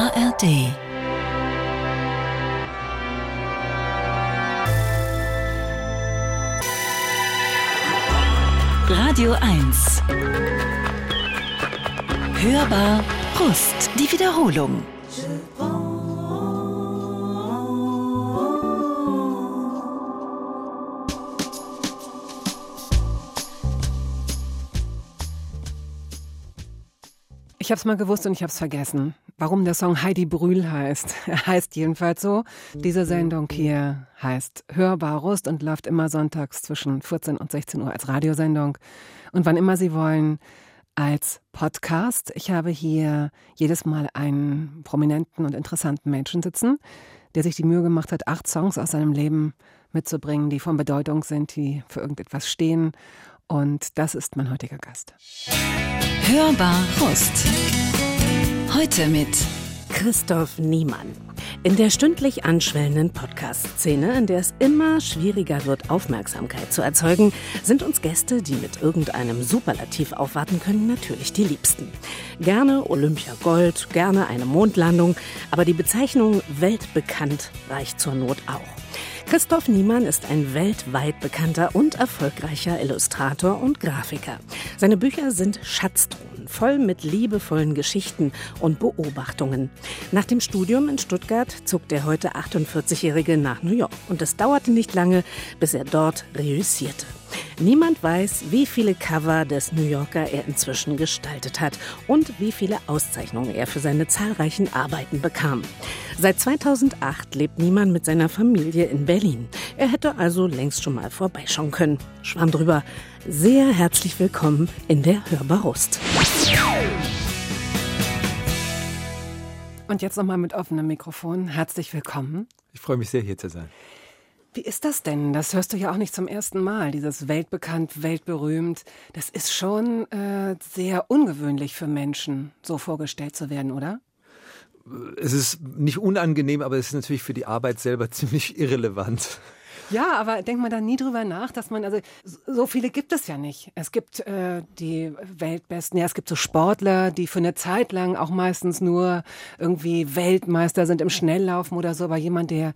ARD Radio 1 Hörbar Brust, die Wiederholung. Ich habe es mal gewusst und ich habe es vergessen, warum der Song Heidi Brühl heißt. Er heißt jedenfalls so. Diese Sendung hier heißt Hörbar Rust und läuft immer sonntags zwischen 14 und 16 Uhr als Radiosendung und wann immer Sie wollen als Podcast. Ich habe hier jedes Mal einen prominenten und interessanten Menschen sitzen, der sich die Mühe gemacht hat, acht Songs aus seinem Leben mitzubringen, die von Bedeutung sind, die für irgendetwas stehen. Und das ist mein heutiger Gast. Hörbar Rust. Heute mit Christoph Niemann. In der stündlich anschwellenden Podcast-Szene, in der es immer schwieriger wird, Aufmerksamkeit zu erzeugen, sind uns Gäste, die mit irgendeinem Superlativ aufwarten können, natürlich die Liebsten. Gerne Olympia Gold, gerne eine Mondlandung, aber die Bezeichnung weltbekannt reicht zur Not auch. Christoph Niemann ist ein weltweit bekannter und erfolgreicher Illustrator und Grafiker. Seine Bücher sind Schatztruhen, voll mit liebevollen Geschichten und Beobachtungen. Nach dem Studium in Stuttgart zog der heute 48-Jährige nach New York und es dauerte nicht lange, bis er dort reüssierte. Niemand weiß, wie viele Cover des New Yorker er inzwischen gestaltet hat und wie viele Auszeichnungen er für seine zahlreichen Arbeiten bekam. Seit 2008 lebt Niemand mit seiner Familie in Berlin. Er hätte also längst schon mal vorbeischauen können. Schwamm drüber. Sehr herzlich willkommen in der Hörbarust. Und jetzt nochmal mit offenem Mikrofon. Herzlich willkommen. Ich freue mich sehr, hier zu sein. Wie ist das denn? Das hörst du ja auch nicht zum ersten Mal, dieses weltbekannt, weltberühmt. Das ist schon äh, sehr ungewöhnlich für Menschen, so vorgestellt zu werden, oder? Es ist nicht unangenehm, aber es ist natürlich für die Arbeit selber ziemlich irrelevant. Ja, aber denkt man da nie drüber nach, dass man, also so viele gibt es ja nicht. Es gibt äh, die Weltbesten, ja, es gibt so Sportler, die für eine Zeit lang auch meistens nur irgendwie Weltmeister sind im Schnelllaufen oder so, aber jemand, der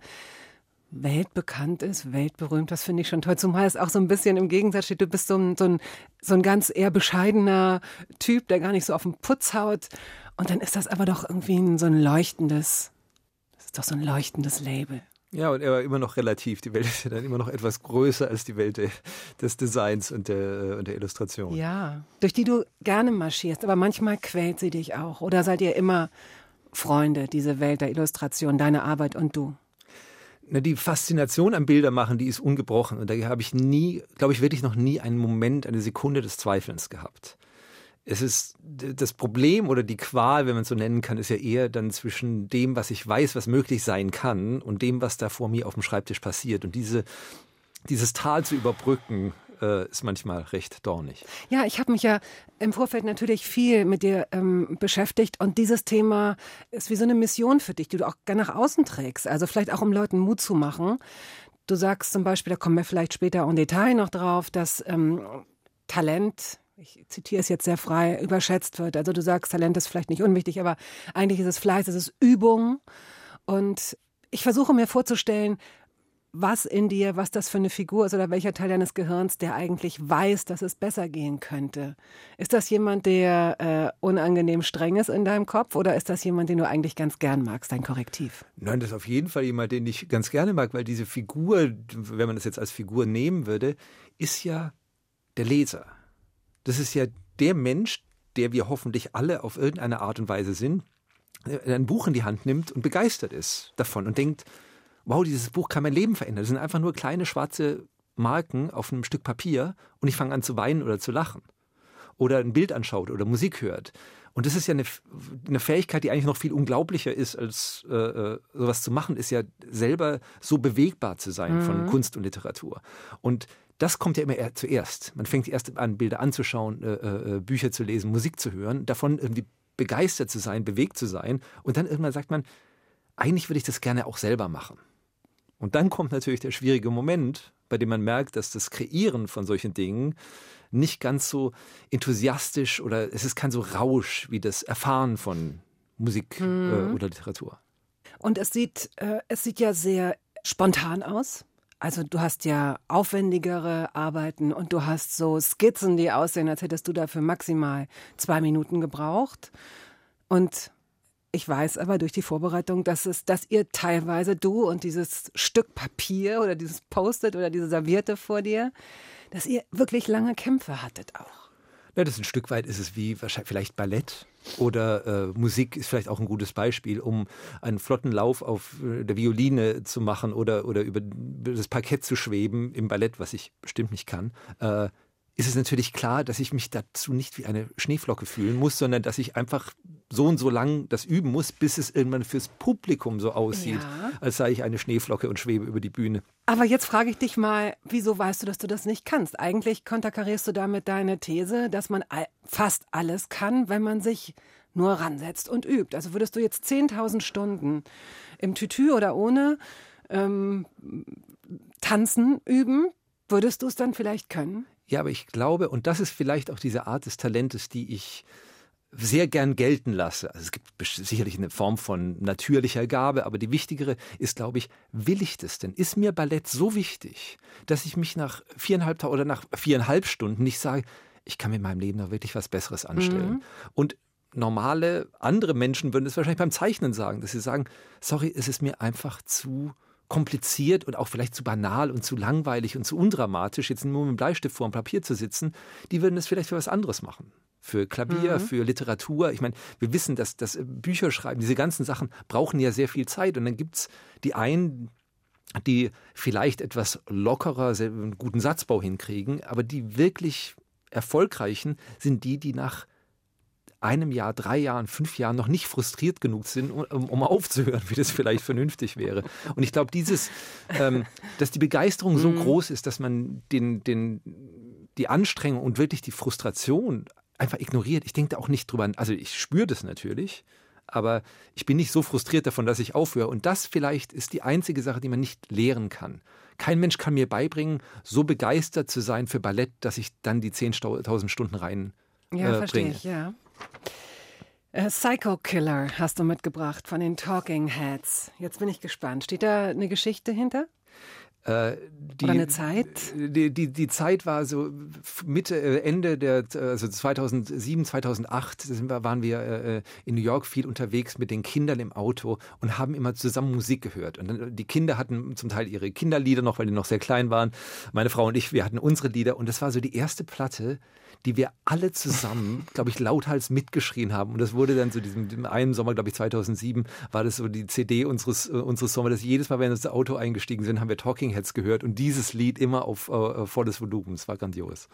weltbekannt ist, weltberühmt, das finde ich schon toll. Zumal es auch so ein bisschen im Gegensatz steht, du bist so ein, so ein, so ein ganz eher bescheidener Typ, der gar nicht so auf den Putz haut. Und dann ist das aber doch irgendwie ein, so ein leuchtendes, das ist doch so ein leuchtendes Label. Ja, und er war immer noch relativ. Die Welt ist ja dann immer noch etwas größer als die Welt des Designs und der, und der Illustration. Ja, durch die du gerne marschierst, aber manchmal quält sie dich auch. Oder seid ihr immer Freunde, diese Welt der Illustration, deine Arbeit und du? Na, die Faszination am Bildermachen, die ist ungebrochen. Und da habe ich nie, glaube ich, wirklich noch nie einen Moment, eine Sekunde des Zweifelns gehabt. Es ist das Problem oder die Qual, wenn man es so nennen kann, ist ja eher dann zwischen dem, was ich weiß, was möglich sein kann, und dem, was da vor mir auf dem Schreibtisch passiert. Und diese, dieses Tal zu überbrücken, äh, ist manchmal recht dornig. Ja, ich habe mich ja im Vorfeld natürlich viel mit dir ähm, beschäftigt und dieses Thema ist wie so eine Mission für dich, die du auch gerne nach außen trägst. Also vielleicht auch um Leuten Mut zu machen. Du sagst zum Beispiel, da kommen wir vielleicht später im Detail noch drauf, dass ähm, Talent ich zitiere es jetzt sehr frei, überschätzt wird. Also du sagst, Talent ist vielleicht nicht unwichtig, aber eigentlich ist es Fleiß, es ist Übung. Und ich versuche mir vorzustellen, was in dir, was das für eine Figur ist oder welcher Teil deines Gehirns, der eigentlich weiß, dass es besser gehen könnte. Ist das jemand, der äh, unangenehm streng ist in deinem Kopf oder ist das jemand, den du eigentlich ganz gern magst, dein Korrektiv? Nein, das ist auf jeden Fall jemand, den ich ganz gerne mag, weil diese Figur, wenn man das jetzt als Figur nehmen würde, ist ja der Leser. Das ist ja der Mensch, der wir hoffentlich alle auf irgendeine Art und Weise sind, ein Buch in die Hand nimmt und begeistert ist davon und denkt, wow, dieses Buch kann mein Leben verändern. Das sind einfach nur kleine schwarze Marken auf einem Stück Papier und ich fange an zu weinen oder zu lachen. Oder ein Bild anschaut oder Musik hört. Und das ist ja eine, eine Fähigkeit, die eigentlich noch viel unglaublicher ist, als äh, äh sowas zu machen, ist ja selber so bewegbar zu sein mhm. von Kunst und Literatur. Und das kommt ja immer zuerst. Man fängt erst an, Bilder anzuschauen, äh, äh, Bücher zu lesen, Musik zu hören, davon irgendwie begeistert zu sein, bewegt zu sein. Und dann irgendwann sagt man, eigentlich würde ich das gerne auch selber machen. Und dann kommt natürlich der schwierige Moment, bei dem man merkt, dass das Kreieren von solchen Dingen nicht ganz so enthusiastisch oder es ist kein so Rausch wie das Erfahren von Musik mhm. äh, oder Literatur. Und es sieht, äh, es sieht ja sehr spontan aus. Also du hast ja aufwendigere Arbeiten und du hast so Skizzen, die aussehen, als hättest du dafür maximal zwei Minuten gebraucht. Und ich weiß aber durch die Vorbereitung, dass es, dass ihr teilweise du und dieses Stück Papier oder dieses Post-it oder diese Serviette vor dir, dass ihr wirklich lange Kämpfe hattet auch. Ja, das ist ein Stück weit ist es wie wahrscheinlich vielleicht Ballett oder äh, Musik ist vielleicht auch ein gutes Beispiel, um einen flotten Lauf auf äh, der Violine zu machen oder, oder über das Parkett zu schweben im Ballett, was ich bestimmt nicht kann. Äh, ist es natürlich klar, dass ich mich dazu nicht wie eine Schneeflocke fühlen muss, sondern dass ich einfach so und so lang das üben muss, bis es irgendwann fürs Publikum so aussieht, ja. als sei ich eine Schneeflocke und schwebe über die Bühne. Aber jetzt frage ich dich mal, wieso weißt du, dass du das nicht kannst? Eigentlich konterkarierst du damit deine These, dass man fast alles kann, wenn man sich nur ransetzt und übt. Also würdest du jetzt 10.000 Stunden im Tütü oder ohne ähm, tanzen üben, würdest du es dann vielleicht können? Ja, aber ich glaube, und das ist vielleicht auch diese Art des Talentes, die ich sehr gern gelten lasse. Also es gibt sicherlich eine Form von natürlicher Gabe, aber die wichtigere ist, glaube ich, will ich das denn? Ist mir Ballett so wichtig, dass ich mich nach viereinhalb oder nach viereinhalb Stunden nicht sage, ich kann mit meinem Leben noch wirklich was Besseres anstellen. Mhm. Und normale andere Menschen würden es wahrscheinlich beim Zeichnen sagen, dass sie sagen, sorry, es ist mir einfach zu kompliziert und auch vielleicht zu banal und zu langweilig und zu undramatisch, jetzt nur mit dem Bleistift vor dem Papier zu sitzen, die würden es vielleicht für was anderes machen. Für Klavier, mhm. für Literatur. Ich meine, wir wissen, dass das Bücher schreiben, diese ganzen Sachen brauchen ja sehr viel Zeit. Und dann gibt es die einen, die vielleicht etwas lockerer einen guten Satzbau hinkriegen, aber die wirklich erfolgreichen sind die, die nach einem Jahr, drei Jahren, fünf Jahren noch nicht frustriert genug sind, um, um aufzuhören, wie das vielleicht vernünftig wäre. Und ich glaube, dieses, ähm, dass die Begeisterung so mhm. groß ist, dass man den, den, die Anstrengung und wirklich die Frustration einfach ignoriert. Ich denke da auch nicht drüber, also ich spüre das natürlich, aber ich bin nicht so frustriert davon, dass ich aufhöre. Und das vielleicht ist die einzige Sache, die man nicht lehren kann. Kein Mensch kann mir beibringen, so begeistert zu sein für Ballett, dass ich dann die 10.000 Stunden rein ja, äh, verstehe ich, ja. Äh, Psycho Killer hast du mitgebracht von den Talking Heads. Jetzt bin ich gespannt. Steht da eine Geschichte hinter? Äh, die, Oder eine Zeit? Die, die, die Zeit war so Mitte, äh, Ende der, also 2007, 2008 waren wir äh, in New York viel unterwegs mit den Kindern im Auto und haben immer zusammen Musik gehört. Und die Kinder hatten zum Teil ihre Kinderlieder noch, weil die noch sehr klein waren. Meine Frau und ich, wir hatten unsere Lieder und das war so die erste Platte, die wir alle zusammen, glaube ich, lauthals mitgeschrien haben. Und das wurde dann so diesem einen Sommer, glaube ich, 2007, war das so die CD unseres, äh, unseres Sommers, dass jedes Mal, wenn wir ins Auto eingestiegen sind, haben wir Talking Heads gehört und dieses Lied immer auf äh, volles Volumen. Es war grandios.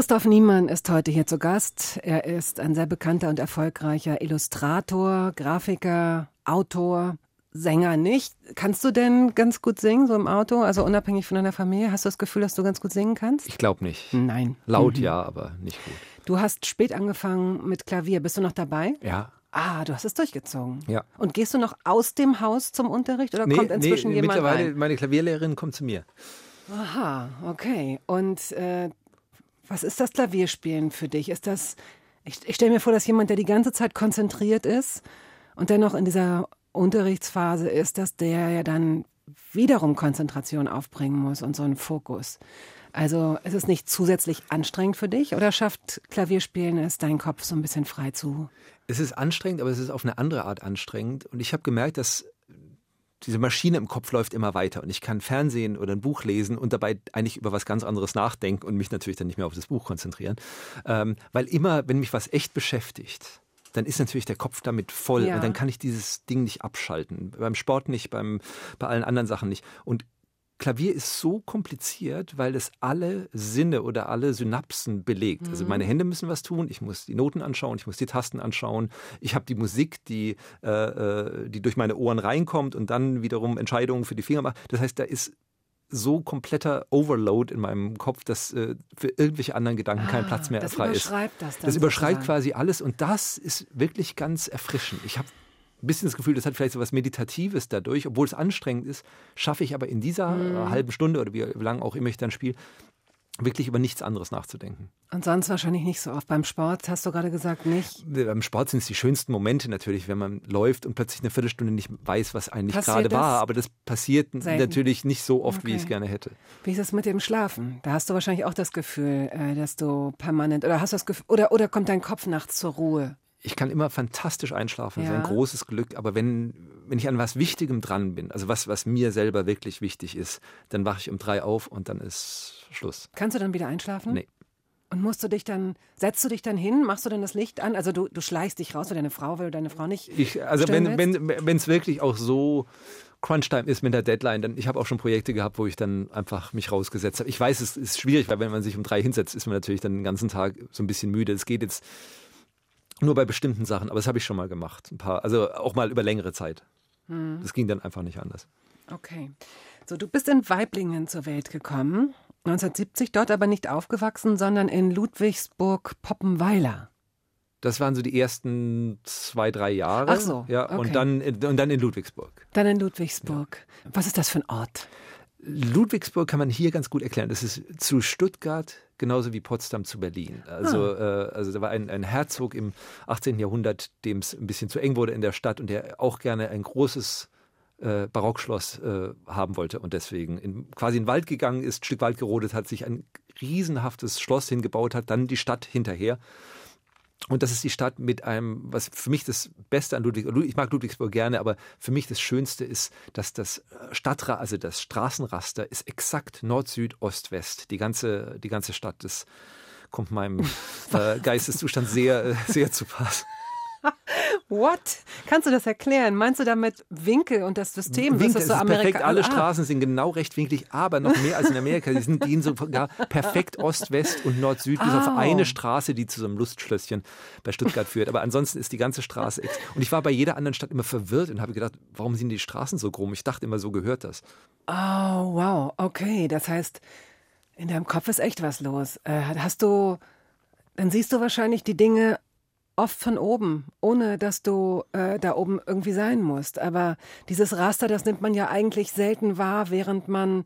Christoph Niemann ist heute hier zu Gast. Er ist ein sehr bekannter und erfolgreicher Illustrator, Grafiker, Autor, Sänger nicht. Kannst du denn ganz gut singen, so im Auto, also unabhängig von deiner Familie? Hast du das Gefühl, dass du ganz gut singen kannst? Ich glaube nicht. Nein. Laut mhm. ja, aber nicht gut. Du hast spät angefangen mit Klavier. Bist du noch dabei? Ja. Ah, du hast es durchgezogen. Ja. Und gehst du noch aus dem Haus zum Unterricht oder nee, kommt inzwischen nee, jemand mittlerweile, rein? Meine Klavierlehrerin kommt zu mir. Aha, okay. Und äh, was ist das Klavierspielen für dich? Ist das, ich, ich stelle mir vor, dass jemand, der die ganze Zeit konzentriert ist und dennoch in dieser Unterrichtsphase ist, dass der ja dann wiederum Konzentration aufbringen muss und so einen Fokus. Also ist es nicht zusätzlich anstrengend für dich oder schafft Klavierspielen es, deinen Kopf so ein bisschen frei zu? Es ist anstrengend, aber es ist auf eine andere Art anstrengend. Und ich habe gemerkt, dass diese Maschine im Kopf läuft immer weiter und ich kann Fernsehen oder ein Buch lesen und dabei eigentlich über was ganz anderes nachdenken und mich natürlich dann nicht mehr auf das Buch konzentrieren. Ähm, weil immer, wenn mich was echt beschäftigt, dann ist natürlich der Kopf damit voll ja. und dann kann ich dieses Ding nicht abschalten. Beim Sport nicht, beim, bei allen anderen Sachen nicht. Und Klavier ist so kompliziert, weil es alle Sinne oder alle Synapsen belegt. Also mhm. Also meine Hände müssen was tun, ich muss die Noten anschauen, ich muss die Tasten anschauen, ich habe die Musik, die, äh, äh, die durch meine Ohren reinkommt und dann wiederum Entscheidungen für die Finger macht. Das heißt, da ist so kompletter Overload in meinem Kopf, dass äh, für irgendwelche anderen Gedanken kein Platz mehr Ah, das frei ist. überschreibt das dann Das überschreibt sozusagen. quasi alles und das ist wirklich ganz erfrischend. Ich habe ein bisschen das Gefühl, das hat vielleicht so was Meditatives dadurch, obwohl es anstrengend ist, schaffe ich aber in dieser Mhm. äh, halben Stunde oder wie lange auch immer ich dann spiele, wirklich über nichts anderes nachzudenken. Und sonst wahrscheinlich nicht so oft. Beim Sport hast du gerade gesagt, nicht. Beim Sport sind es die schönsten Momente natürlich, wenn man läuft und plötzlich eine Viertelstunde nicht weiß, was eigentlich gerade war. Aber das passiert Selten. natürlich nicht so oft, wie ich es Okay. gerne hätte. Wie ist es mit dem Schlafen? Da hast du wahrscheinlich auch das Gefühl, äh, dass du permanent oder hast du das Gefühl, oder, oder kommt dein Kopf nachts zur Ruhe? Ich kann immer fantastisch einschlafen, das ist Ja. ein großes Glück. Aber wenn, wenn ich an was Wichtigem dran bin, also was, was mir selber wirklich wichtig ist, dann wache ich um drei auf und dann ist Schluss. Kannst du dann wieder einschlafen? Nee. Und musst du dich dann, setzt du dich dann hin, machst du dann das Licht an? Also du, du schleichst dich raus, weil deine Frau will, deine Frau nicht. Ich, also wenn wenn, es wirklich auch so Crunch-Time ist mit der Deadline, dann ich habe auch schon Projekte gehabt, wo ich dann einfach mich rausgesetzt habe. Ich weiß, es ist schwierig, weil wenn man sich um drei hinsetzt, ist man natürlich dann den ganzen Tag so ein bisschen müde. Es geht jetzt nur bei bestimmten Sachen, aber das habe ich schon mal gemacht. Ein paar, also auch mal über längere Zeit. Hm. Das ging dann einfach nicht anders. Okay. So, du bist in Weiblingen zur Welt gekommen, 1970, dort aber nicht aufgewachsen, sondern in Ludwigsburg-Poppenweiler. Das waren so die ersten zwei, drei Jahre. Ach so, Ja, okay. und, dann, in- und dann in Ludwigsburg. Dann in Ludwigsburg. Was ist das für ein Ort? Ludwigsburg kann man hier ganz gut erklären. Das ist zu Stuttgart genauso wie Potsdam zu Berlin. Also, äh, also da war ein, ein Herzog im 18. Jahrhundert, dem es ein bisschen zu eng wurde in der Stadt und der auch gerne ein großes äh, Barockschloss äh, haben wollte und deswegen in, quasi in den Wald gegangen ist, ein Stück Wald gerodet hat, sich ein riesenhaftes Schloss hingebaut hat, dann die Stadt hinterher. Und das ist die Stadt mit einem, was für mich das Beste an Ludwig, ich mag Ludwigsburg gerne, aber für mich das Schönste ist, dass das Stadtra, also das Straßenraster ist exakt Nord, Süd, Ost, West. Die ganze, die ganze Stadt, das kommt meinem äh, Geisteszustand sehr, äh, sehr zu Pass. What? Kannst du das erklären? Meinst du damit Winkel und das System? Winkel, das ist so ist Amerika perfekt, alle Ah. Straßen sind genau rechtwinklig, aber noch mehr als in Amerika. Die sind gehen sogar perfekt Ost, West und Nord, Süd, bis auf Au. eine Straße, die zu so einem Lustschlösschen bei Stuttgart führt. Aber ansonsten ist die ganze Straße. ex- Und ich war bei jeder anderen Stadt immer verwirrt und habe gedacht, warum sind die Straßen so krumm? Ich dachte immer, so gehört das. Oh, wow. Okay, das heißt, in deinem Kopf ist echt was los. Äh, hast du, dann siehst du wahrscheinlich die Dinge oft von oben, ohne dass du äh, da oben irgendwie sein musst. Aber dieses Raster, das nimmt man ja eigentlich selten wahr, während man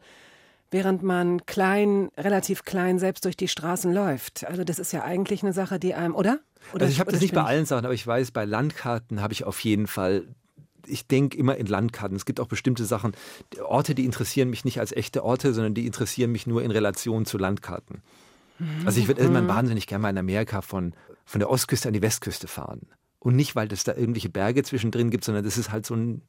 während man klein, relativ klein selbst durch die Straßen läuft. Also das ist ja eigentlich eine Sache, die einem, oder? oder Also ich habe das nicht bei allen Sachen, aber ich weiß, bei Landkarten habe ich auf jeden Fall. Ich denke immer in Landkarten. Es gibt auch bestimmte Sachen, Orte, die interessieren mich nicht als echte Orte, sondern die interessieren mich nur in Relation zu Landkarten. Also ich würde irgendwann wahnsinnig gerne mal in Amerika von, von der Ostküste an die Westküste fahren. Und nicht, weil es da irgendwelche Berge zwischendrin gibt, sondern das ist halt so ein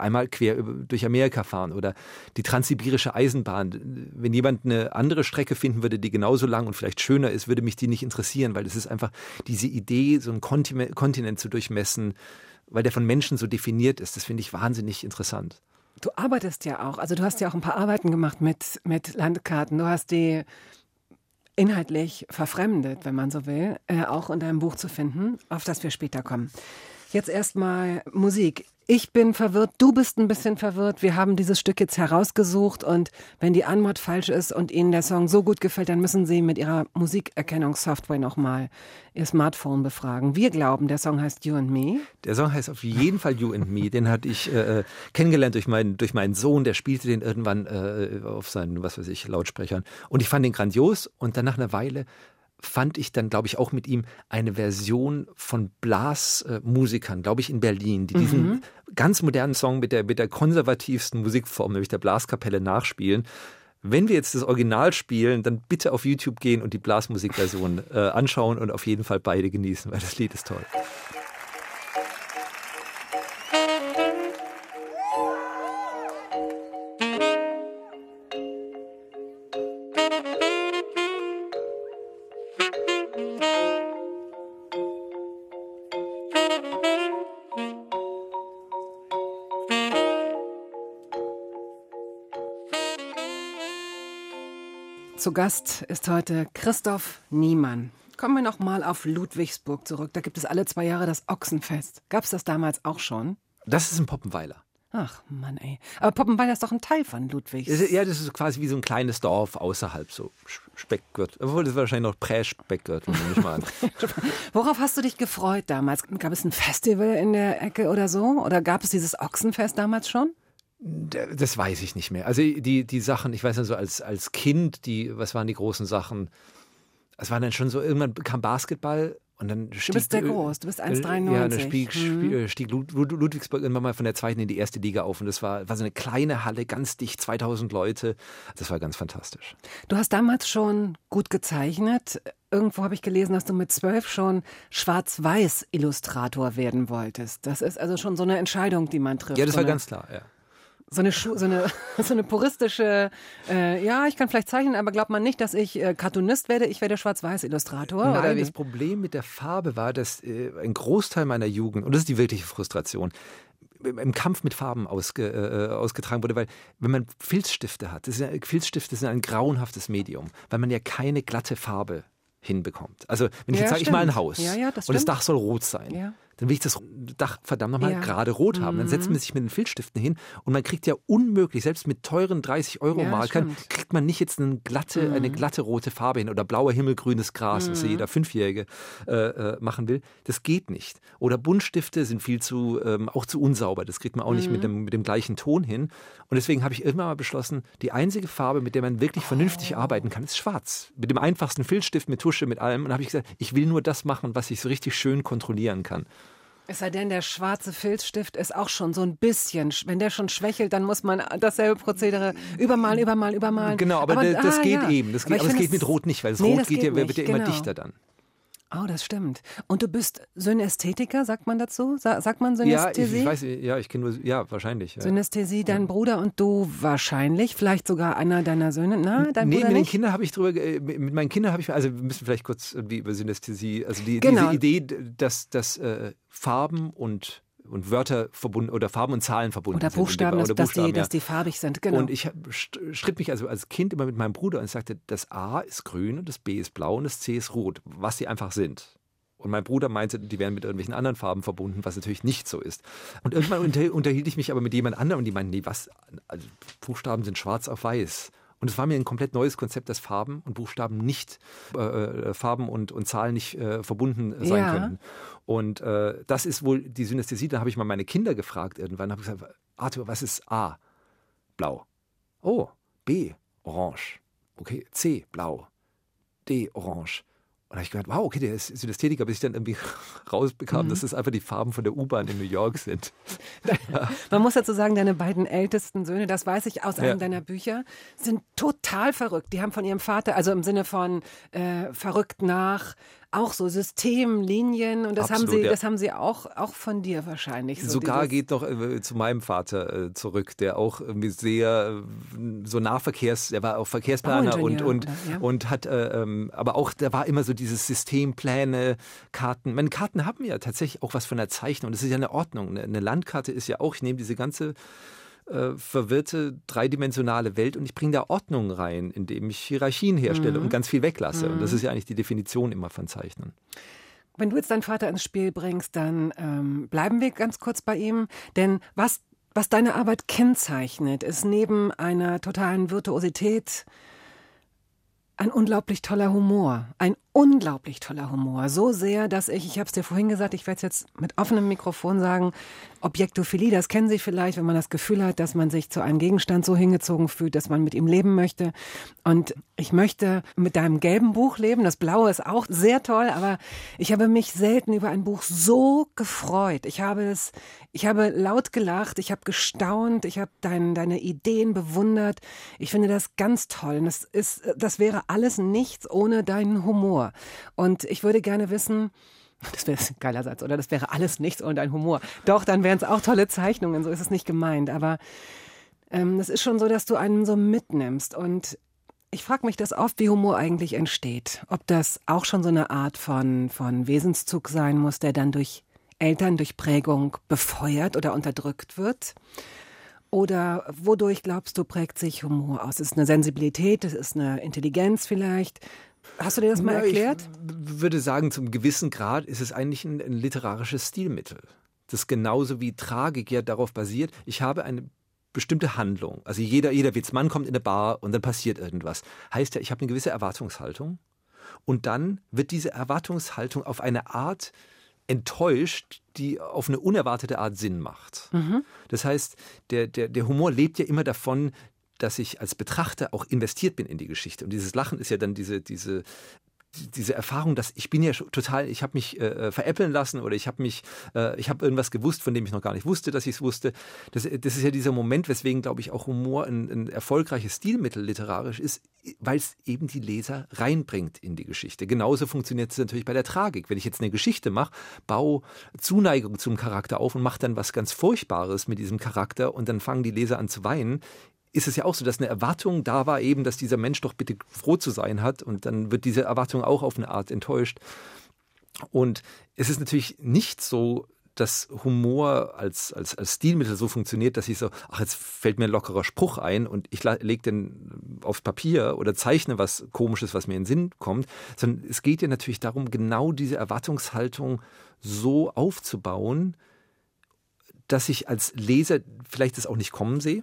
einmal quer durch Amerika fahren oder die transsibirische Eisenbahn. Wenn jemand eine andere Strecke finden würde, die genauso lang und vielleicht schöner ist, würde mich die nicht interessieren, weil es ist einfach diese Idee, so einen Kontinent, Kontinent zu durchmessen, weil der von Menschen so definiert ist. Das finde ich wahnsinnig interessant. Du arbeitest ja auch, also du hast ja auch ein paar Arbeiten gemacht mit, mit Landkarten. Du hast die inhaltlich verfremdet, wenn man so will, äh, auch in deinem Buch zu finden, auf das wir später kommen. Jetzt erstmal Musik. Ich bin verwirrt, du bist ein bisschen verwirrt. Wir haben dieses Stück jetzt herausgesucht und wenn die Antwort falsch ist und Ihnen der Song so gut gefällt, dann müssen Sie mit Ihrer Musikerkennungssoftware nochmal Ihr Smartphone befragen. Wir glauben, der Song heißt You and Me. Der Song heißt auf jeden Fall You and Me. Den hatte ich äh, kennengelernt durch meinen, durch meinen Sohn. Der spielte den irgendwann äh, auf seinen, was weiß ich, Lautsprechern. Und ich fand den grandios. Und dann nach einer Weile fand ich dann, glaube ich, auch mit ihm eine Version von Blasmusikern, glaube ich, in Berlin, die diesen ganz modernen Song mit der, mit der konservativsten Musikform, nämlich der Blaskapelle, nachspielen. Wenn wir jetzt das Original spielen, dann bitte auf YouTube gehen und die Blasmusikversion äh, anschauen und auf jeden Fall beide genießen, weil das Lied ist toll. Zu Gast ist heute Christoph Niemann. Kommen wir noch mal auf Ludwigsburg zurück. Da gibt es alle zwei Jahre das Ochsenfest. Gab es das damals auch schon? Das ist ein Poppenweiler. Ach Mann, ey. Aber Poppenweiler ist doch ein Teil von Ludwigs. Das ist, ja, das ist quasi wie so ein kleines Dorf außerhalb, so Speckgürtel. Obwohl, das wahrscheinlich noch Prä-Speckgürtel, nehme ich mal an. Worauf hast du dich gefreut damals? Gab es ein Festival in der Ecke oder so? Oder gab es dieses Ochsenfest damals schon? Das weiß ich nicht mehr. Also die, die Sachen, ich weiß ja so als, als Kind, die, was waren die großen Sachen? Es war dann schon so, irgendwann kam Basketball und dann stieg, du bist sehr groß, du bist 1,93. Ja, dann stieg, mhm. stieg Ludwigsburg irgendwann mal von der zweiten in die erste Liga auf und das war, war so eine kleine Halle, ganz dicht, 2000 Leute. Das war ganz fantastisch. Du hast damals schon gut gezeichnet. Irgendwo habe ich gelesen, dass du mit zwölf schon Schwarz-Weiß-Illustrator werden wolltest. Das ist also schon so eine Entscheidung, die man trifft. Ja, das war ganz klar, ja so eine, so eine, so eine puristische, äh, ja, ich kann vielleicht zeichnen, aber glaubt man nicht, dass ich äh, Cartoonist werde, ich werde Schwarz-Weiß-Illustrator? Nein, das Problem mit der Farbe war, dass äh, ein Großteil meiner Jugend, und das ist die wirkliche Frustration, im Kampf mit Farben ausge, äh, ausgetragen wurde, weil wenn man Filzstifte hat, ist ja, Filzstifte sind ein grauenhaftes Medium, weil man ja keine glatte Farbe hinbekommt. Also wenn ich ja, jetzt sage, ich mal ein Haus ja, und das Dach soll rot sein, dann will ich das Dach verdammt nochmal ja. gerade rot haben. Dann setzt man mhm. sich mit den Filzstiften hin und man kriegt ja unmöglich, selbst mit teuren 30-Euro-Markern, ja, kriegt man nicht jetzt eine glatte, mhm. eine glatte rote Farbe hin oder blauer himmelgrünes Gras, mhm. das jeder Fünfjährige äh, äh, machen will. Das geht nicht. Oder Buntstifte sind viel zu, ähm, auch zu unsauber. Das kriegt man auch mhm. nicht mit mhm. dem, mit dem gleichen Ton hin. Und deswegen habe ich irgendwann mal beschlossen, die einzige Farbe, mit der man wirklich vernünftig oh. arbeiten kann, ist schwarz. Mit dem einfachsten Filzstift, mit Tusche, mit allem. Und habe ich gesagt, ich will nur das machen, was ich so richtig schön kontrollieren kann. Es sei denn, der schwarze Filzstift ist auch schon so ein bisschen, wenn der schon schwächelt, dann muss man dasselbe Prozedere übermalen, übermalen, übermalen. Genau, aber, aber das ah, geht ja. eben. Das geht, aber, aber es geht mit Rot nicht, weil das nee, Rot das geht ja, wird ja immer genau. dichter dann. Oh, das stimmt. Und du bist Synästhetiker, sagt man dazu? sagt man Synästhesie? Ja, ich, ich weiß, ja, ich kenne nur, ja, wahrscheinlich. Ja. Synästhesie, dein ja. Bruder und du wahrscheinlich, vielleicht sogar einer deiner Söhne. Na, dein nee, Bruder mit den Kindern habe ich drüber, mit meinen Kindern habe ich, also wir müssen vielleicht kurz irgendwie über Synästhesie, also die, genau. diese Idee, dass, dass äh, Farben und und Wörter verbunden oder Farben und Zahlen verbunden oder Buchstaben, sind. Oder dass, Buchstaben, dass, die, ja. dass die farbig sind, genau. Und ich stritt mich also als Kind immer mit meinem Bruder und sagte, das A ist grün und das B ist blau und das C ist rot, was sie einfach sind. Und mein Bruder meinte, die wären mit irgendwelchen anderen Farben verbunden, was natürlich nicht so ist. Und irgendwann unter, unterhielt ich mich aber mit jemand anderem und die meinten, nee, was? Also Buchstaben sind schwarz auf weiß. Und es war mir ein komplett neues Konzept, dass Farben und Buchstaben nicht, äh, äh Farben und, und Zahlen nicht äh, verbunden sein ja. können. Und äh, das ist wohl die Synästhesie. Da habe ich mal meine Kinder gefragt irgendwann, habe gesagt, Arthur, was ist A? Blau. Oh, B, orange. Okay, C, blau. D, orange. Und da habe ich gedacht, wow, okay, der ist Synästhetiker, bis ich dann irgendwie rausbekam, mhm. dass das einfach die Farben von der U-Bahn in New York sind. Man muss dazu sagen, deine beiden ältesten Söhne, das weiß ich aus einem ja. deiner Bücher, sind total verrückt. Die haben von ihrem Vater, also im Sinne von äh, verrückt nach, auch so Systemlinien und das Absolut, haben sie, ja. das haben sie auch, auch von dir wahrscheinlich. So Sogar geht noch äh, zu meinem Vater äh, zurück, der auch irgendwie sehr äh, so Nahverkehrs, der war auch Verkehrsplaner und und oder, ja. und hat, äh, ähm, aber auch da war immer so dieses Systempläne, Karten. Meine Karten haben ja tatsächlich auch was von der Zeichnung. Das ist ja eine Ordnung. Eine Landkarte ist ja auch. Ich nehme diese ganze äh, verwirrte dreidimensionale Welt und ich bringe da Ordnung rein, indem ich Hierarchien herstelle mhm. und ganz viel weglasse. Mhm. Und das mhm. ist ja eigentlich die Definition immer von Zeichnen. Wenn du jetzt deinen Vater ins Spiel bringst, dann ähm, bleiben wir ganz kurz bei ihm. Denn was, was deine Arbeit kennzeichnet, ist neben einer totalen Virtuosität ein unglaublich toller Humor. Ein unglaublich toller Humor. So sehr, dass ich, ich habe es dir vorhin gesagt, ich werde es jetzt mit offenem Mikrofon sagen, Objektophilie, das kennen Sie vielleicht, wenn man das Gefühl hat, dass man sich zu einem Gegenstand so hingezogen fühlt, dass man mit ihm leben möchte. Und ich möchte mit deinem gelben Buch leben. Das blaue ist auch sehr toll, aber ich habe mich selten über ein Buch so gefreut. Ich habe es, ich habe laut gelacht, ich habe gestaunt, ich habe dein, deine Ideen bewundert. Ich finde das ganz toll. Und das ist, das wäre alles nichts ohne deinen Humor. Humor. Und ich würde gerne wissen, das wäre ein geiler Satz, oder? Das wäre alles nichts ohne dein Humor. Doch, dann wären es auch tolle Zeichnungen, so ist es nicht gemeint. Aber ähm, es ist schon so, dass du einen so mitnimmst. Und ich frage mich das oft, wie Humor eigentlich entsteht. Ob das auch schon so eine Art von, von Wesenszug sein muss, der dann durch Eltern, durch Prägung befeuert oder unterdrückt wird. Oder wodurch glaubst du, prägt sich Humor aus? Ist es eine Sensibilität, ist es eine Intelligenz vielleicht? Hast du dir das mal erklärt? Ich würde sagen, zum gewissen Grad ist es eigentlich ein, ein literarisches Stilmittel. Das genauso wie Tragik ja darauf basiert, ich habe eine bestimmte Handlung. Also jeder, jeder Witzmann kommt in eine Bar und dann passiert irgendwas. Heißt ja, ich habe eine gewisse Erwartungshaltung und dann wird diese Erwartungshaltung auf eine Art enttäuscht, die auf eine unerwartete Art Sinn macht. Mhm. Das heißt, der, der, der Humor lebt ja immer davon, dass ich als Betrachter auch investiert bin in die Geschichte. Und dieses Lachen ist ja dann diese, diese diese Erfahrung, dass ich bin ja total, ich habe mich äh, äh, veräppeln lassen oder ich habe mich, äh, ich habe irgendwas gewusst, von dem ich noch gar nicht wusste, dass ich es wusste. Das, das, ist ja dieser Moment, weswegen, glaube ich, auch Humor ein, ein erfolgreiches Stilmittel literarisch ist, weil es eben die Leser reinbringt in die Geschichte. Genauso funktioniert es natürlich bei der Tragik. Wenn ich jetzt eine Geschichte mache, baue Zuneigung zum Charakter auf und mache dann was ganz Furchtbares mit diesem Charakter und dann fangen die Leser an zu weinen, ist es ja auch so, dass eine Erwartung da war eben, dass dieser Mensch doch bitte froh zu sein hat und dann wird diese Erwartung auch auf eine Art enttäuscht. Und es ist natürlich nicht so, dass Humor als, als, als Stilmittel so funktioniert, dass ich so, ach, jetzt fällt mir ein lockerer Spruch ein und ich lege den aufs Papier oder zeichne was Komisches, was mir in den Sinn kommt, sondern es geht ja natürlich darum, genau diese Erwartungshaltung so aufzubauen, dass ich als Leser vielleicht das auch nicht kommen sehe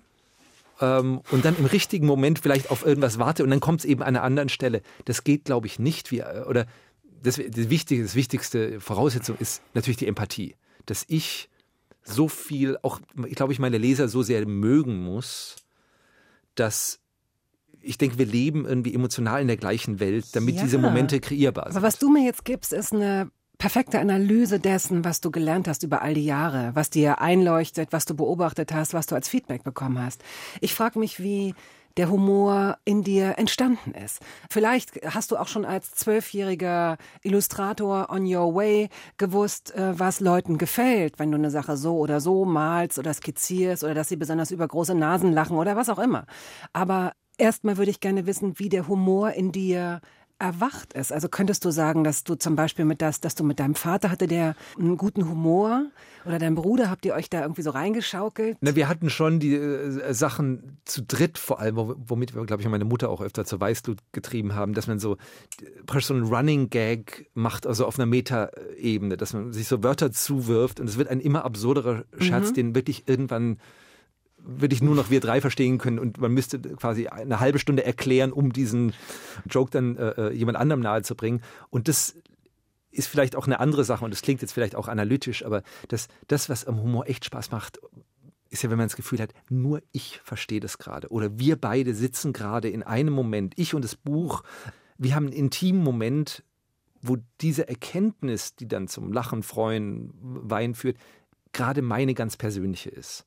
ähm, und dann im richtigen Moment vielleicht auf irgendwas warte und dann kommt es eben an einer anderen Stelle. Das geht, glaube ich, nicht. Wie, äh, oder das, das, Wichtige, das wichtigste Voraussetzung ist natürlich die Empathie. Dass ich so viel, auch, ich glaube, ich meine Leser so sehr mögen muss, dass ich denke, wir leben irgendwie emotional in der gleichen Welt, damit ja. diese Momente kreierbar sind. Aber was du mir jetzt gibst, ist eine perfekte Analyse dessen, was du gelernt hast über all die Jahre, was dir einleuchtet, was du beobachtet hast, was du als Feedback bekommen hast. Ich frage mich, wie der Humor in dir entstanden ist. Vielleicht hast du auch schon als zwölfjähriger Illustrator on your way gewusst, äh, was Leuten gefällt, wenn du eine Sache so oder so malst oder skizzierst oder dass sie besonders über große Nasen lachen oder was auch immer. Aber erstmal würde ich gerne wissen, wie der Humor in dir erwacht ist? Also könntest du sagen, dass du zum Beispiel mit das, dass du mit deinem Vater hatte, der einen guten Humor oder dein Bruder, habt ihr euch da irgendwie so reingeschaukelt? Na, wir hatten schon die äh, Sachen zu dritt vor allem, womit wir, glaube ich, meine Mutter auch öfter zur Weißglut getrieben haben, dass man so praktisch so einen Running Gag macht, also auf einer Meta-Ebene, dass man sich so Wörter zuwirft und es wird ein immer absurderer Scherz, mhm. den wirklich irgendwann würde ich nur noch wir drei verstehen können und man müsste quasi eine halbe Stunde erklären, um diesen Joke dann äh, äh, jemand anderem nahezubringen. Und das ist vielleicht auch eine andere Sache und das klingt jetzt vielleicht auch analytisch, aber das, das was am Humor echt Spaß macht, ist ja, wenn man das Gefühl hat, nur ich verstehe das gerade. Oder wir beide sitzen gerade in einem Moment, ich und das Buch, wir haben einen intimen Moment, wo diese Erkenntnis, die dann zum Lachen, Freuen, Wein führt, gerade meine ganz persönliche ist.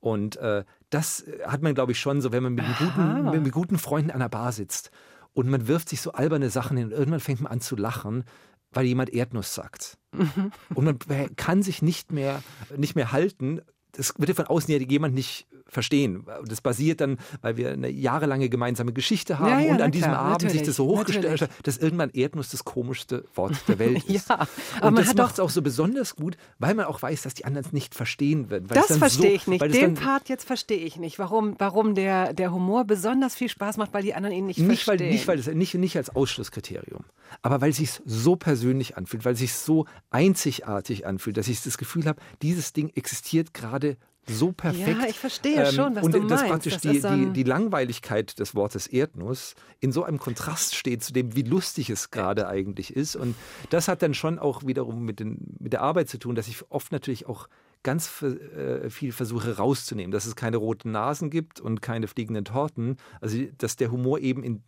Und äh, das hat man, glaube ich, schon so, wenn man mit, guten, mit guten Freunden an der Bar sitzt und man wirft sich so alberne Sachen hin und irgendwann fängt man an zu lachen, weil jemand Erdnuss sagt. Mhm. Und man kann sich nicht mehr, nicht mehr halten. Das wird ja von außen ja jemand nicht verstehen. Das basiert dann, weil wir eine jahrelange gemeinsame Geschichte haben ja, ja, und an diesem klar, Abend sich das so hochgestellt hat, dass irgendwann Erdnuss das komischste Wort der Welt ist. ja, aber und das macht es auch so besonders gut, weil man auch weiß, dass die anderen es nicht verstehen werden. das verstehe so, ich nicht. Den Part jetzt verstehe ich nicht. Warum, warum der, der Humor besonders viel Spaß macht, weil die anderen ihn nicht, nicht verstehen. Weil, nicht, weil das, nicht, nicht als Ausschlusskriterium, aber weil es sich so persönlich anfühlt, weil es sich so einzigartig anfühlt, dass ich das Gefühl habe, dieses Ding existiert gerade so perfekt. Ja, ich verstehe ähm, schon, was und du meinst. Und praktisch das die, die, die Langweiligkeit des Wortes Erdnuss in so einem Kontrast steht zu dem, wie lustig es gerade eigentlich ist. Und das hat dann schon auch wiederum mit, den, mit der Arbeit zu tun, dass ich oft natürlich auch ganz äh, viel versuche rauszunehmen, dass es keine roten Nasen gibt und keine fliegenden Torten. Also, dass der Humor eben in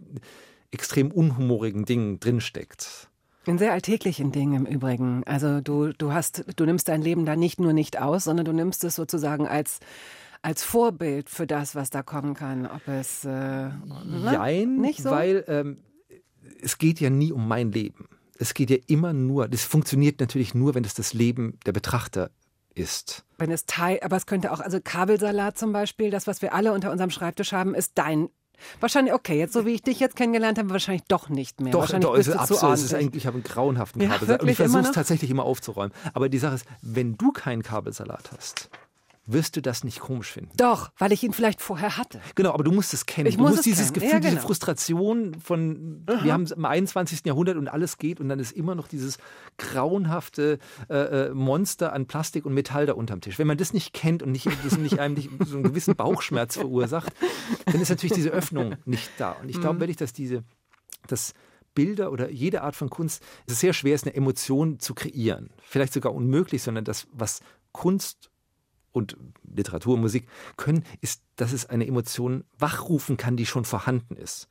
extrem unhumorigen Dingen drinsteckt. In sehr alltäglichen Dingen im Übrigen. Also du, du hast, du nimmst dein Leben da nicht nur nicht aus, sondern du nimmst es sozusagen als als Vorbild für das, was da kommen kann. Ob es äh, ne? Jein, nicht so? weil ähm, es geht ja nie um mein Leben. Es geht ja immer nur, das funktioniert natürlich nur, wenn es das Leben der Betrachter ist. Wenn es Teil, aber es könnte auch, also Kabelsalat zum Beispiel, das, was wir alle unter unserem Schreibtisch haben, ist dein Wahrscheinlich, okay, jetzt so wie ich dich jetzt kennengelernt habe, wahrscheinlich doch nicht mehr. Doch, wahrscheinlich doch ist es absolut. Es ist eigentlich, ich habe einen grauenhaften ja, Kabelsalat. Und ich versuche es tatsächlich immer aufzuräumen. Aber die Sache ist, wenn du keinen Kabelsalat hast, wirst du das nicht komisch finden. Doch, weil ich ihn vielleicht vorher hatte. Genau, aber du musst es kennen. Ich du muss musst es dieses kennen. Gefühl, Ja, diese genau. Frustration von, wir haben es im 21. Jahrhundert und alles geht und dann ist immer noch dieses grauenhafte äh, äh, Monster an Plastik und Metall da unterm Tisch. Wenn man das nicht kennt und nicht, das nicht einem nicht so einen gewissen Bauchschmerz verursacht, dann ist natürlich diese Öffnung nicht da. Und ich glaube wirklich, dass diese, dass Bilder oder jede Art von Kunst, es ist sehr schwer ist, eine Emotion zu kreieren. Vielleicht sogar unmöglich, sondern das, was Kunst und Literatur, Musik können, ist, dass es eine Emotion wachrufen kann, die schon vorhanden ist.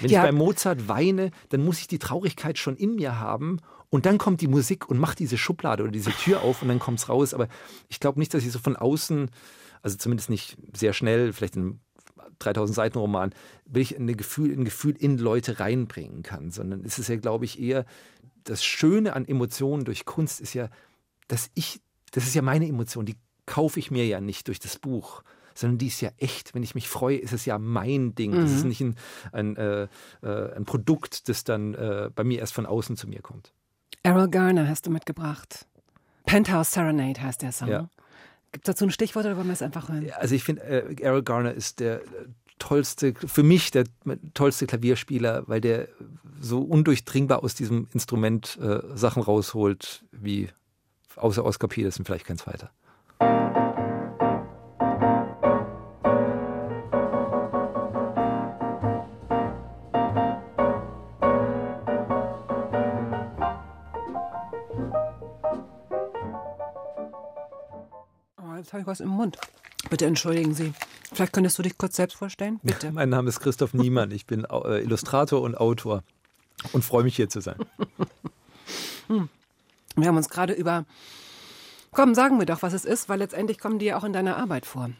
Wenn Ja. ich bei Mozart weine, dann muss ich die Traurigkeit schon in mir haben und dann kommt die Musik und macht diese Schublade oder diese Tür auf und dann kommt es raus. Aber ich glaube nicht, dass ich so von außen, also zumindest nicht sehr schnell, vielleicht in einem 3000 Seiten Roman, will ich ein Gefühl, ein Gefühl in Leute reinbringen kann, sondern es ist ja, glaube ich, eher das Schöne an Emotionen durch Kunst ist ja, dass ich, das ist ja meine Emotion, die kaufe ich mir ja nicht durch das Buch, sondern die ist ja echt. Wenn ich mich freue, ist es ja mein Ding. Das ist nicht ein, ein, äh, äh, ein Produkt, das dann äh, bei mir erst von außen zu mir kommt. Errol Garner hast du mitgebracht. Penthouse Serenade heißt der Song. Ja. Gibt es dazu ein Stichwort oder wollen wir es einfach hören? Also ich finde, äh, Errol Garner ist der äh, tollste, für mich der tollste Klavierspieler, weil der so undurchdringbar aus diesem Instrument äh, Sachen rausholt, wie außer Oscar Peterson vielleicht kein zweiter. Was im Mund. Bitte entschuldigen Sie. Vielleicht könntest du dich kurz selbst vorstellen? Bitte. Mein Name ist Christoph Niemann, ich bin äh, Illustrator und Autor und freue mich hier zu sein. Wir haben uns gerade über. Komm, sagen wir doch, was es ist, weil letztendlich kommen die ja auch in deiner Arbeit vor.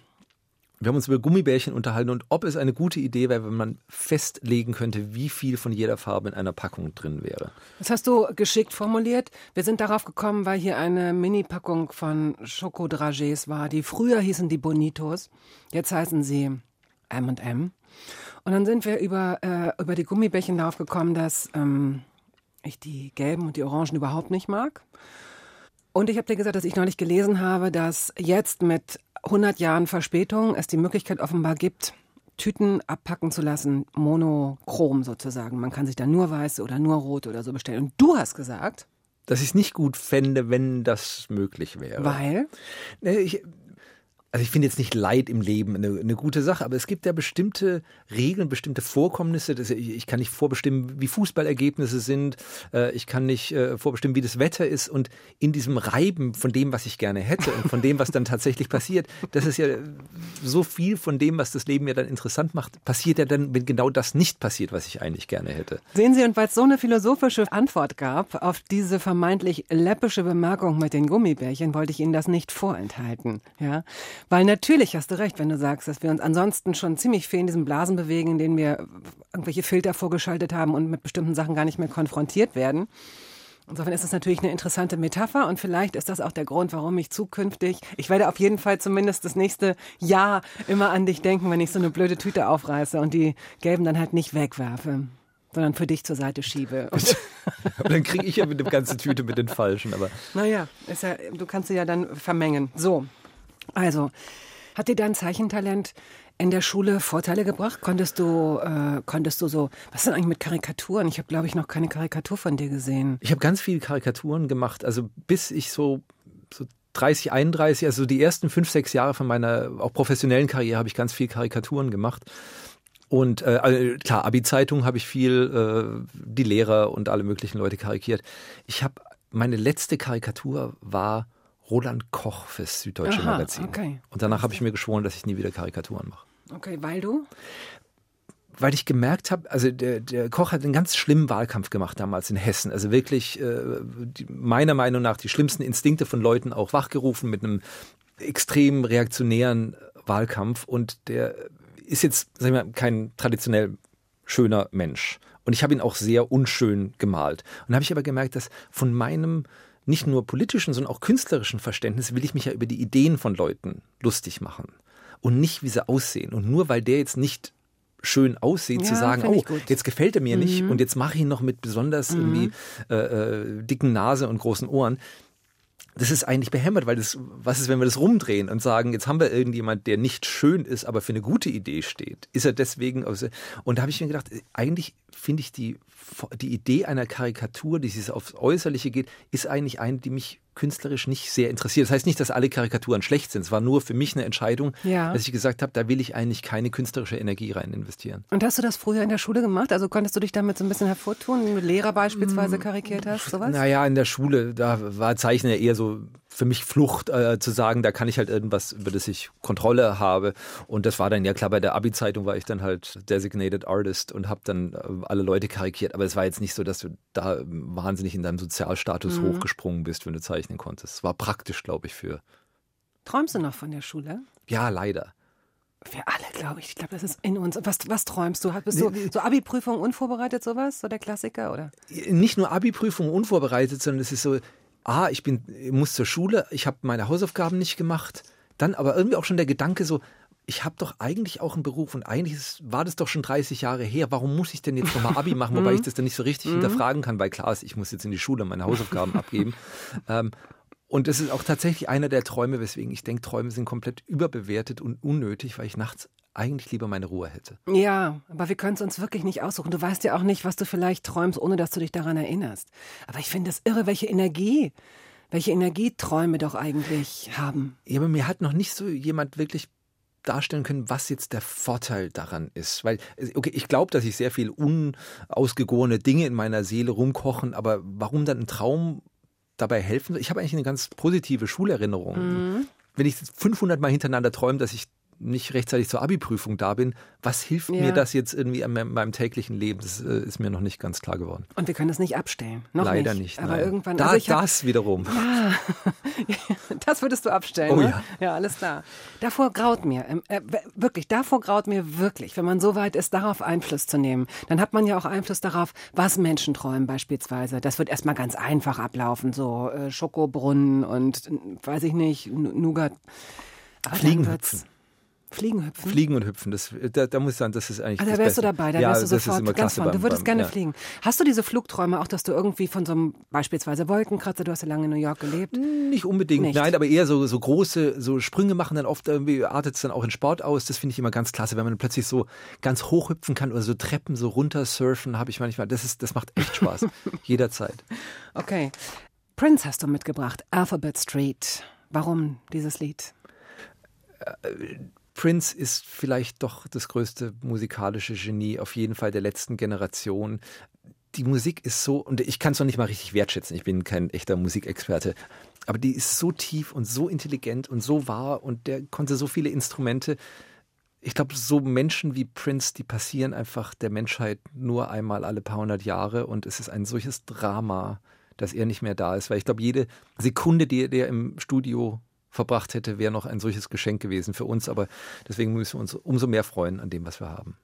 Wir haben uns über Gummibärchen unterhalten und ob es eine gute Idee wäre, wenn man festlegen könnte, wie viel von jeder Farbe in einer Packung drin wäre. Das hast du geschickt formuliert. Wir sind darauf gekommen, weil hier eine Mini-Packung von Schokodragés war. Die früher hießen die Bonitos, jetzt heißen sie M&M. Und dann sind wir über, äh, über die Gummibärchen darauf gekommen, dass ähm, ich die gelben und die orangen überhaupt nicht mag. Und ich habe dir gesagt, dass ich neulich gelesen habe, dass jetzt mit 100 Jahren Verspätung es die Möglichkeit offenbar gibt, Tüten abpacken zu lassen, monochrom sozusagen. Man kann sich da nur weiße oder nur rote oder so bestellen. Und du hast gesagt, Dass ich es nicht gut fände, wenn das möglich wäre. weil Nee, Ich, also ich finde jetzt nicht Leid im Leben eine, eine gute Sache, aber es gibt ja bestimmte Regeln, bestimmte Vorkommnisse. Das, ich, ich kann nicht vorbestimmen, wie Fußballergebnisse sind. Äh, ich kann nicht äh, vorbestimmen, wie das Wetter ist. Und in diesem Reiben von dem, was ich gerne hätte und von dem, was dann tatsächlich passiert, das ist ja so viel von dem, was das Leben ja dann interessant macht, passiert ja dann, wenn genau das nicht passiert, was ich eigentlich gerne hätte. Sehen Sie, und weil es so eine philosophische Antwort gab auf diese vermeintlich läppische Bemerkung mit den Gummibärchen, wollte ich Ihnen das nicht vorenthalten. Ja? Weil natürlich hast du recht, wenn du sagst, dass wir uns ansonsten schon ziemlich viel in diesen Blasen bewegen, in denen wir irgendwelche Filter vorgeschaltet haben und mit bestimmten Sachen gar nicht mehr konfrontiert werden. Insofern ist das natürlich eine interessante Metapher und vielleicht ist das auch der Grund, warum ich zukünftig, ich werde auf jeden Fall zumindest das nächste Jahr immer an dich denken, wenn ich so eine blöde Tüte aufreiße und die gelben dann halt nicht wegwerfe, sondern für dich zur Seite schiebe. Und, Aber dann kriege ich ja mit der ganzen Tüte mit den falschen. Aber naja, ist ja, du kannst sie ja dann vermengen. So, also, hat dir dein Zeichentalent in der Schule Vorteile gebracht? Konntest du, äh, konntest du so, was ist denn eigentlich mit Karikaturen? Ich habe, glaube ich, noch keine Karikatur von dir gesehen. Ich habe ganz viele Karikaturen gemacht, also bis ich so, so 30, 31, also die ersten fünf, sechs Jahre von meiner auch professionellen Karriere habe ich ganz viel Karikaturen gemacht. Und äh, also klar, Abi-Zeitung habe ich viel, äh, die Lehrer und alle möglichen Leute karikiert. Ich habe, meine letzte Karikatur war Roland Koch fürs Süddeutsche Aha, Magazin. okay. Und danach habe ich mir geschworen, dass ich nie wieder Karikaturen mache Okay, weil du? weil ich gemerkt habe, also der, der Koch hat einen ganz schlimmen Wahlkampf gemacht damals in Hessen. Also wirklich äh, die, meiner Meinung nach die schlimmsten Instinkte von Leuten auch wachgerufen mit einem extrem reaktionären Wahlkampf. Und der ist jetzt, sag ich mal, kein traditionell schöner Mensch. Und ich habe ihn auch sehr unschön gemalt. Und da habe ich aber gemerkt, dass von meinem nicht nur politischen, sondern auch künstlerischen Verständnis will ich mich ja über die Ideen von Leuten lustig machen und nicht, wie sie aussehen. Und nur weil der jetzt nicht schön aussieht, zu Ja, sagen, find oh, jetzt gefällt er mir nicht und jetzt mache ich ihn noch mit besonders irgendwie äh, äh, dicken Nase und großen Ohren. Das ist eigentlich behämmert, weil das, was ist, wenn wir das rumdrehen und sagen, jetzt haben wir irgendjemand, der nicht schön ist, aber für eine gute Idee steht? Ist er deswegen, und da habe ich mir gedacht, eigentlich finde ich die, die Idee einer Karikatur, die sich aufs Äußerliche geht, ist eigentlich eine, die mich künstlerisch nicht sehr interessiert. Das heißt nicht, dass alle Karikaturen schlecht sind. Es war nur für mich eine Entscheidung, ja. dass ich gesagt habe, da will ich eigentlich keine künstlerische Energie rein investieren. Und hast du das früher in der Schule gemacht? Also konntest du dich damit so ein bisschen hervortun, wenn du Lehrer beispielsweise karikiert hast, sowas? Naja, in der Schule, da war Zeichnen eher so für mich Flucht äh, zu sagen, da kann ich halt irgendwas, über das ich Kontrolle habe. Und das war dann ja klar, bei der Abi-Zeitung war ich dann halt Designated Artist und habe dann äh, alle Leute karikiert. Aber es war jetzt nicht so, dass du da wahnsinnig in deinem Sozialstatus mhm. hochgesprungen bist, wenn du zeichnen konntest. Es war praktisch, glaube ich, für. Träumst du noch von der Schule? Ja, leider. Wir alle, glaube ich. Ich glaube, das ist in uns. Was, was träumst du? Bist du so Abi-Prüfung unvorbereitet, sowas? So der Klassiker, oder? Nicht nur Abi-Prüfung unvorbereitet, sondern es ist so, ah, ich bin, ich muss zur Schule, ich habe meine Hausaufgaben nicht gemacht. Dann aber irgendwie auch schon der Gedanke so, ich habe doch eigentlich auch einen Beruf und eigentlich ist, war das doch schon 30 Jahre her. Warum muss ich denn jetzt nochmal Abi machen, wobei ich das dann nicht so richtig mhm. hinterfragen kann, weil klar ist, ich muss jetzt in die Schule meine Hausaufgaben abgeben. Ähm, und das ist auch tatsächlich einer der Träume, weswegen ich denke, Träume sind komplett überbewertet und unnötig, weil ich nachts eigentlich lieber meine Ruhe hätte. Ja, aber wir können es uns wirklich nicht aussuchen. Du weißt ja auch nicht, was du vielleicht träumst, ohne dass du dich daran erinnerst. Aber ich finde es irre, welche Energie, welche Energie Träume doch eigentlich haben. Ja, aber mir hat noch nicht so jemand wirklich darstellen können, was jetzt der Vorteil daran ist. Weil, okay, ich glaube, dass ich sehr viel unausgegorene Dinge in meiner Seele rumkochen, aber warum dann ein Traum dabei helfen? Ich habe eigentlich eine ganz positive Schulerinnerung. Mhm. Wenn ich 500 Mal hintereinander träume, dass ich nicht rechtzeitig zur Abi-Prüfung da bin, was hilft ja. mir das jetzt irgendwie in meinem täglichen Leben? Das äh, ist mir noch nicht ganz klar geworden. Und wir können das nicht abstellen. Noch Leider nicht. nicht aber nein. irgendwann. Da, also das hab, wiederum. Ja, das würdest du abstellen. Oh ne? ja. Ja, alles klar. Davor graut mir, ähm, äh, wirklich, davor graut mir wirklich, wenn man so weit ist, darauf Einfluss zu nehmen. Dann hat man ja auch Einfluss darauf, was Menschen träumen beispielsweise. Das wird erstmal ganz einfach ablaufen, so äh, Schokobrunnen und, weiß ich nicht, Nougat. Fliegenhüpfen. Fliegen hüpfen? Fliegen und hüpfen, das, da, da muss ich sagen, das ist eigentlich. Also da wärst du dabei, da ja, wärst du sofort ganz vorne. Du würdest beim, gerne ja. fliegen. Hast du diese Flugträume auch, dass du irgendwie von so einem beispielsweise Wolkenkratzer, du hast ja lange in New York gelebt? Nicht unbedingt, Nicht. nein, aber eher so, so große, so Sprünge machen dann oft irgendwie, artet es dann auch in Sport aus. Das finde ich immer ganz klasse, wenn man plötzlich so ganz hoch hüpfen kann oder so Treppen so runter surfen, habe ich manchmal. Das, ist, das macht echt Spaß. Jederzeit. Okay. Prince hast du mitgebracht, Alphabet Street. Warum dieses Lied? Prince ist vielleicht doch das größte musikalische Genie, auf jeden Fall der letzten Generation. Die Musik ist so, und ich kann es noch nicht mal richtig wertschätzen, ich bin kein echter Musikexperte, aber die ist so tief und so intelligent und so wahr und der konnte so viele Instrumente. Ich glaube, so Menschen wie Prince, die passieren einfach der Menschheit nur einmal alle paar hundert Jahre und es ist ein solches Drama, dass er nicht mehr da ist, weil ich glaube, jede Sekunde, die er im Studio verbracht hätte, wäre noch ein solches Geschenk gewesen für uns. Aber deswegen müssen wir uns umso mehr freuen an dem, was wir haben.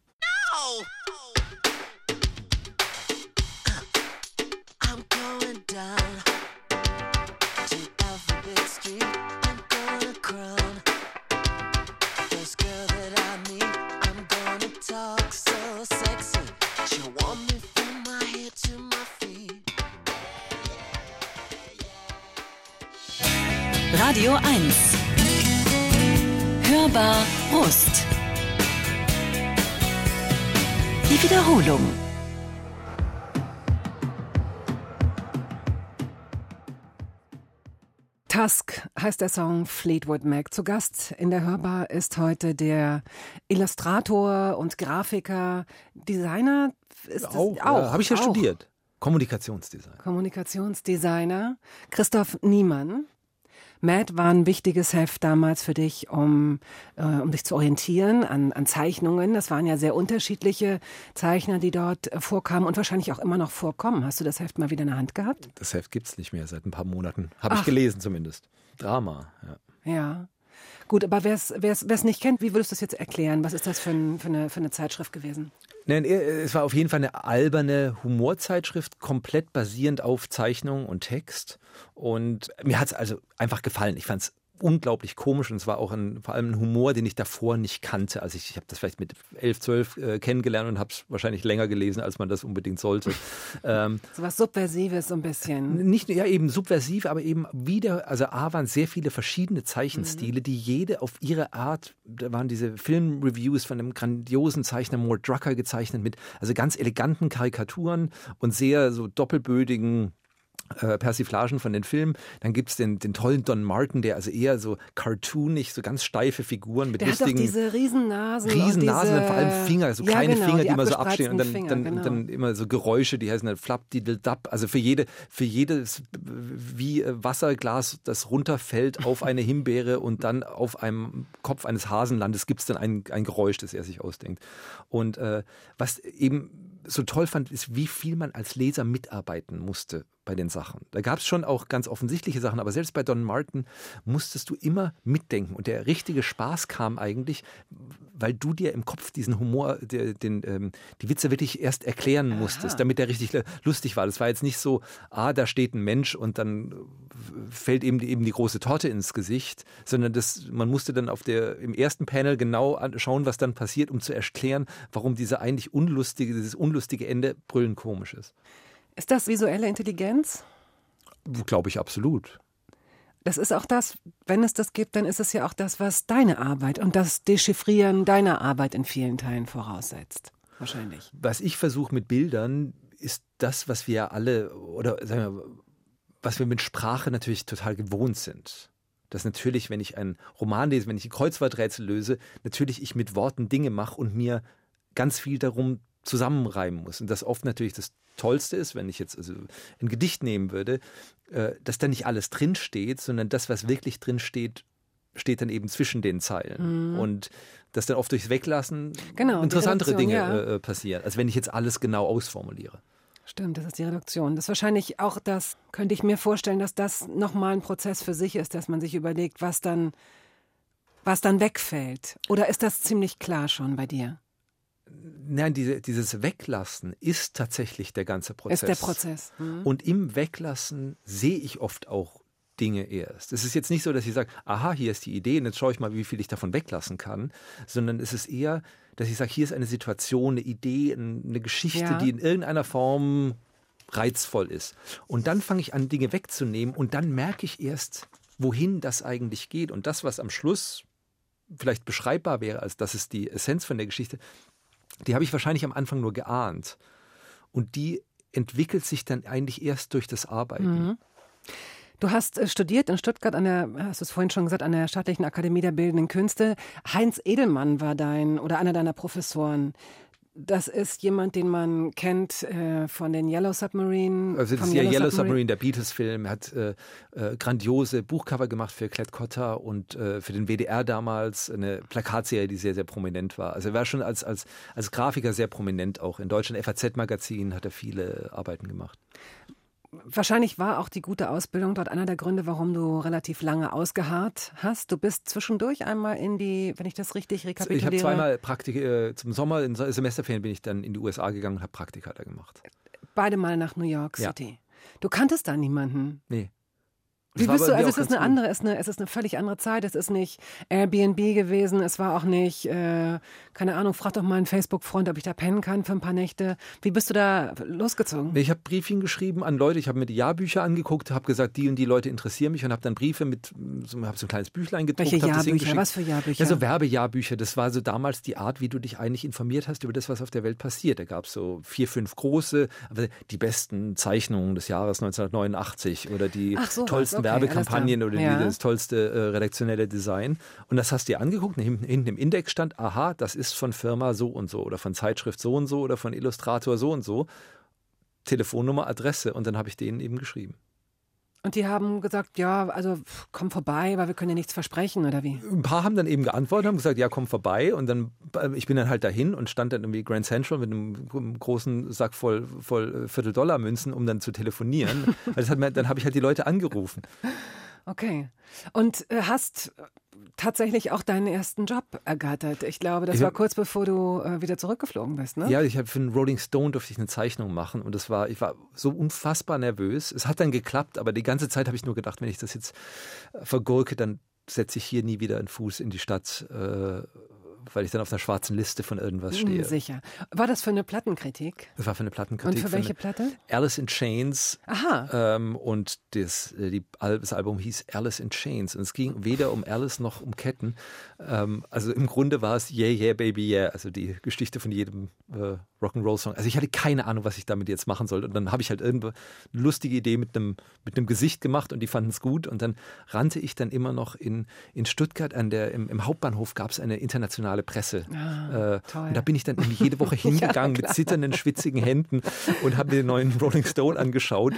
Radio 1. Hörbar Rust. Die Wiederholung. Tusk heißt der Song Fleetwood Mac. Zu Gast in der Hörbar ist heute der Illustrator und Grafiker, Designer. Ist auch, auch ja, habe ich ja auch. studiert. Kommunikationsdesigner. Kommunikationsdesigner Christoph Niemann. Mad war ein wichtiges Heft damals für dich, um, äh, um dich zu orientieren an, an Zeichnungen. Das waren ja sehr unterschiedliche Zeichner, die dort vorkamen und wahrscheinlich auch immer noch vorkommen. Hast du das Heft mal wieder in der Hand gehabt? Das Heft gibt es nicht mehr seit ein paar Monaten. Habe ich gelesen zumindest. Drama, ja. Ja. Gut, aber wer es nicht kennt, wie würdest du das jetzt erklären? Was ist das für, ein, für, eine, für eine Zeitschrift gewesen? Nein, es war auf jeden Fall eine alberne Humorzeitschrift, komplett basierend auf Zeichnung und Text. Und mir hat es also einfach gefallen. Ich fand es unglaublich komisch und es war auch ein, vor allem ein Humor, den ich davor nicht kannte. Also ich, ich habe das vielleicht mit elf, zwölf äh, kennengelernt und habe es wahrscheinlich länger gelesen, als man das unbedingt sollte. ähm, so was Subversives so ein bisschen. Nicht, ja eben subversiv, aber eben wieder, also A waren sehr viele verschiedene Zeichenstile, mhm. die jede auf ihre Art, da waren diese Filmreviews von einem grandiosen Zeichner Mort Drucker gezeichnet mit also ganz eleganten Karikaturen und sehr so doppelbödigen äh, Persiflagen von den Filmen. Dann gibt es den, den tollen Don Martin, der also eher so cartoonig, so ganz steife Figuren mit der lustigen... Hat diese Riesennasen. Riesennasen, diese, vor allem Finger, so ja, kleine genau, Finger, die, die immer so abstehen und dann, Finger, dann, genau. dann immer so Geräusche, die heißen dann flap, diddle, dab. Also für jede, für jedes, wie äh, Wasserglas, das runterfällt auf eine Himbeere und dann auf einem Kopf eines Hasenlandes gibt es dann ein, ein Geräusch, das er sich ausdenkt. Und äh, was eben so toll fand, ist, wie viel man als Leser mitarbeiten musste bei den Sachen. Da gab es schon auch ganz offensichtliche Sachen, aber selbst bei Don Martin musstest du immer mitdenken. Und der richtige Spaß kam eigentlich, weil du dir im Kopf diesen Humor, der, den, ähm, die Witze wirklich erst erklären musstest, Aha. damit der richtig lustig war. Das war jetzt nicht so, ah, da steht ein Mensch und dann fällt eben die, eben die große Torte ins Gesicht, sondern das, man musste dann auf der, im ersten Panel genau schauen, was dann passiert, um zu erklären, warum diese eigentlich unlustige, dieses unlustige Ende brüllend komisch ist. Ist das visuelle Intelligenz? Glaube ich absolut. Das ist auch das, wenn es das gibt, dann ist es ja auch das, was deine Arbeit und das Dechiffrieren deiner Arbeit in vielen Teilen voraussetzt. Wahrscheinlich. Was ich versuche mit Bildern, ist das, was wir alle, oder sagen wir, was wir mit Sprache natürlich total gewohnt sind. Dass natürlich, wenn ich einen Roman lese, wenn ich ein Kreuzworträtsel löse, natürlich ich mit Worten Dinge mache und mir ganz viel darum zusammenreimen muss. Und das oft natürlich das Tollste ist, wenn ich jetzt also ein Gedicht nehmen würde, äh, dass da nicht alles drinsteht, sondern das, was wirklich drinsteht, steht dann eben zwischen den Zeilen. Mhm. Und dass dann oft durchs Weglassen genau, interessantere Dinge ja. Äh, passieren, als wenn ich jetzt alles genau ausformuliere. Stimmt, das ist die Reduktion. Das ist wahrscheinlich auch das, könnte ich mir vorstellen, dass das nochmal ein Prozess für sich ist, dass man sich überlegt, was dann, was dann wegfällt. Oder ist das ziemlich klar schon bei dir? Nein, diese, dieses Weglassen ist tatsächlich der ganze Prozess. Ist der Prozess. Mhm. Und im Weglassen sehe ich oft auch Dinge erst. Es ist jetzt nicht so, dass ich sage, aha, hier ist die Idee und jetzt schaue ich mal, wie viel ich davon weglassen kann, sondern es ist eher, dass ich sage, hier ist eine Situation, eine Idee, eine Geschichte, ja. die in irgendeiner Form reizvoll ist. Und dann fange ich an, Dinge wegzunehmen und dann merke ich erst, wohin das eigentlich geht. Und das, was am Schluss vielleicht beschreibbar wäre, als das ist die Essenz von der Geschichte, die habe ich wahrscheinlich am Anfang nur geahnt. Und die entwickelt sich dann eigentlich erst durch das Arbeiten. Mhm. Du hast äh, studiert in Stuttgart an der, hast du es vorhin schon gesagt, an der Staatlichen Akademie der Bildenden Künste. Heinz Edelmann war dein oder einer deiner Professoren. Das ist jemand, den man kennt äh, von den Yellow Submarine. Also das ist ja Yellow, Yellow Submarine, der Beatles-Film. Er hat äh, äh, grandiose Buchcover gemacht für Klett Cotta und äh, für den WDR damals eine Plakatserie, die sehr, sehr prominent war. Also er war schon als, als, als Grafiker sehr prominent auch. In Deutschland FAZ-Magazin hat er viele Arbeiten gemacht. Wahrscheinlich war auch die gute Ausbildung dort einer der Gründe, warum du relativ lange ausgeharrt hast. Du bist zwischendurch einmal in die, wenn ich das richtig rekapituliere. Ich habe zweimal Praktik, äh, zum Sommer, in Semesterferien bin ich dann in die USA gegangen und habe Praktika da gemacht. Beide Mal nach New York City. Ja. Du kanntest da niemanden? Nee. Wie bist du? Also es ist eine andere, es ist eine, es ist eine völlig andere Zeit. Es ist nicht Airbnb gewesen. Es war auch nicht, äh, keine Ahnung. Frag doch mal einen Facebook-Freund, ob ich da pennen kann für ein paar Nächte. Wie bist du da losgezogen? Ich habe Briefchen geschrieben an Leute. Ich habe mir die Jahrbücher angeguckt, habe gesagt, die und die Leute interessieren mich und habe dann Briefe mit, so, habe so ein kleines Büchlein gedruckt. Welche Jahrbücher? Was für Jahrbücher? Ja, so Werbejahrbücher. Das war so damals die Art, wie du dich eigentlich informiert hast über das, was auf der Welt passiert. Da gab es so vier, fünf große, aber die besten Zeichnungen des Jahres 1989 oder die so, tollsten okay, Werbekampagnen oder ja. das tollste äh, redaktionelle Design. Und das hast du dir angeguckt, hinten, hinten im Index stand, aha, das ist von Firma so und so oder von Zeitschrift so und so oder von Illustrator so und so. Telefonnummer, Adresse und dann habe ich denen eben geschrieben. Und die haben gesagt, ja, also komm vorbei, weil wir können ja nichts versprechen, oder wie? Ein paar haben dann eben geantwortet, haben gesagt, ja, komm vorbei. Und dann, äh, ich bin dann halt dahin und stand dann irgendwie Grand Central mit einem großen Sack voll, voll Viertel-Dollar-Münzen, um dann zu telefonieren. also mir, dann habe ich halt die Leute angerufen. Okay. Und äh, hast tatsächlich auch deinen ersten Job ergattert. Ich glaube, das ich war kurz bevor du äh, wieder zurückgeflogen bist, ne? Ja, ich habe für einen Rolling Stone durfte ich eine Zeichnung machen und das war, ich war so unfassbar nervös. Es hat dann geklappt, aber die ganze Zeit habe ich nur gedacht, wenn ich das jetzt äh, vergurke, dann setze ich hier nie wieder einen Fuß in die Stadt, äh, weil ich dann auf einer schwarzen Liste von irgendwas stehe. Hm, sicher. War das für eine Plattenkritik? Das war für eine Plattenkritik. Und für welche eine Platte? Alice in Chains. Aha. Ähm, und das, äh, die, das Album hieß Alice in Chains. Und es ging weder um Alice noch um Ketten. Ähm, also im Grunde war es Yeah, Yeah, Baby, Yeah. Also die Geschichte von jedem äh, Rock'n'Roll-Song. Also ich hatte keine Ahnung, was ich damit jetzt machen sollte. Und dann habe ich halt irgendwo eine lustige Idee mit einem, mit einem Gesicht gemacht und die fanden es gut. Und dann rannte ich dann immer noch in, in Stuttgart an der, im, im Hauptbahnhof gab es eine internationale Presse. Ah, äh, und da bin ich dann jede Woche hingegangen Ja, mit zitternden, schwitzigen Händen und habe mir den neuen Rolling Stone angeschaut.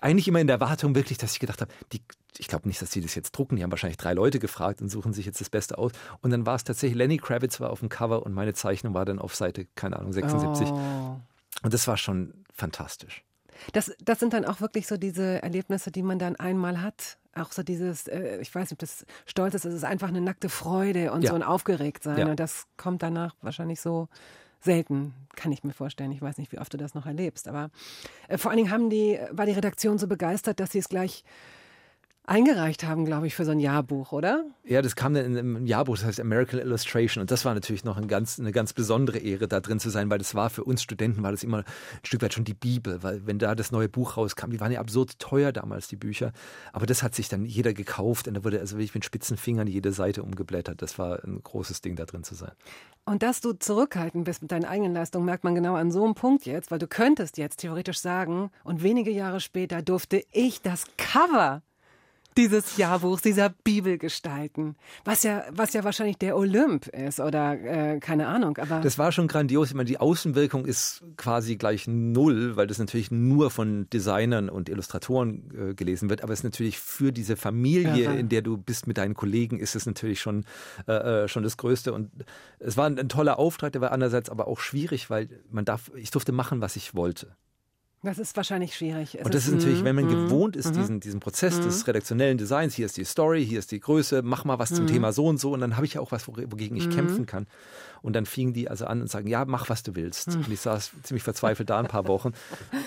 Eigentlich immer in der Erwartung wirklich, dass ich gedacht habe, die, ich glaube nicht, dass die das jetzt drucken. Die haben wahrscheinlich drei Leute gefragt und suchen sich jetzt das Beste aus. Und dann war es tatsächlich, Lenny Kravitz war auf dem Cover und meine Zeichnung war dann auf Seite, keine Ahnung, 76. Oh. Und das war schon fantastisch. Das, das sind dann auch wirklich so diese Erlebnisse, die man dann einmal hat. Auch so dieses, äh, ich weiß nicht, ob das Stolz ist, es ist einfach eine nackte Freude und Ja. so ein Aufgeregtsein. Ja. Und das kommt danach wahrscheinlich so selten, kann ich mir vorstellen. Ich weiß nicht, wie oft du das noch erlebst. Aber äh, vor allen Dingen haben die, war die Redaktion so begeistert, dass sie es gleich eingereicht haben, glaube ich, für so ein Jahrbuch, oder? Ja, das kam dann in einem Jahrbuch, das heißt American Illustration. Und das war natürlich noch ein ganz, eine ganz besondere Ehre, da drin zu sein, weil das war für uns Studenten, war das immer ein Stück weit schon die Bibel, weil wenn da das neue Buch rauskam, die waren ja absurd teuer damals, die Bücher. Aber das hat sich dann jeder gekauft und da wurde also wirklich mit spitzen Fingern jede Seite umgeblättert. Das war ein großes Ding, da drin zu sein. Und dass du zurückhaltend bist mit deinen eigenen Leistungen, merkt man genau an so einem Punkt jetzt, weil du könntest jetzt theoretisch sagen, und wenige Jahre später durfte ich das Cover dieses Jahrbuchs, dieser Bibel gestalten. Was ja, was ja wahrscheinlich der Olymp ist oder äh, keine Ahnung. Aber Das war schon grandios. Ich meine, die Außenwirkung ist quasi gleich null, weil das natürlich nur von Designern und Illustratoren äh, gelesen wird. Aber es ist natürlich für diese Familie, Irre. in der du bist mit deinen Kollegen, ist es natürlich schon, äh, äh, schon das Größte. Und es war ein, ein toller Auftrag, der war andererseits aber auch schwierig, weil man darf, ich durfte machen, was ich wollte. Das ist wahrscheinlich schwierig. Es Und das ist natürlich, wenn man mm, gewohnt ist, mhm. diesen, diesen Prozess des redaktionellen Designs, hier ist die Story, hier ist die Größe, mach mal was zum Mhm. Thema so und so und dann habe ich ja auch was, wo- wogegen ich kämpfen kann. Und dann fingen die also an und sagen, ja, mach, was du willst. Mhm. Und ich saß ziemlich verzweifelt da ein paar Wochen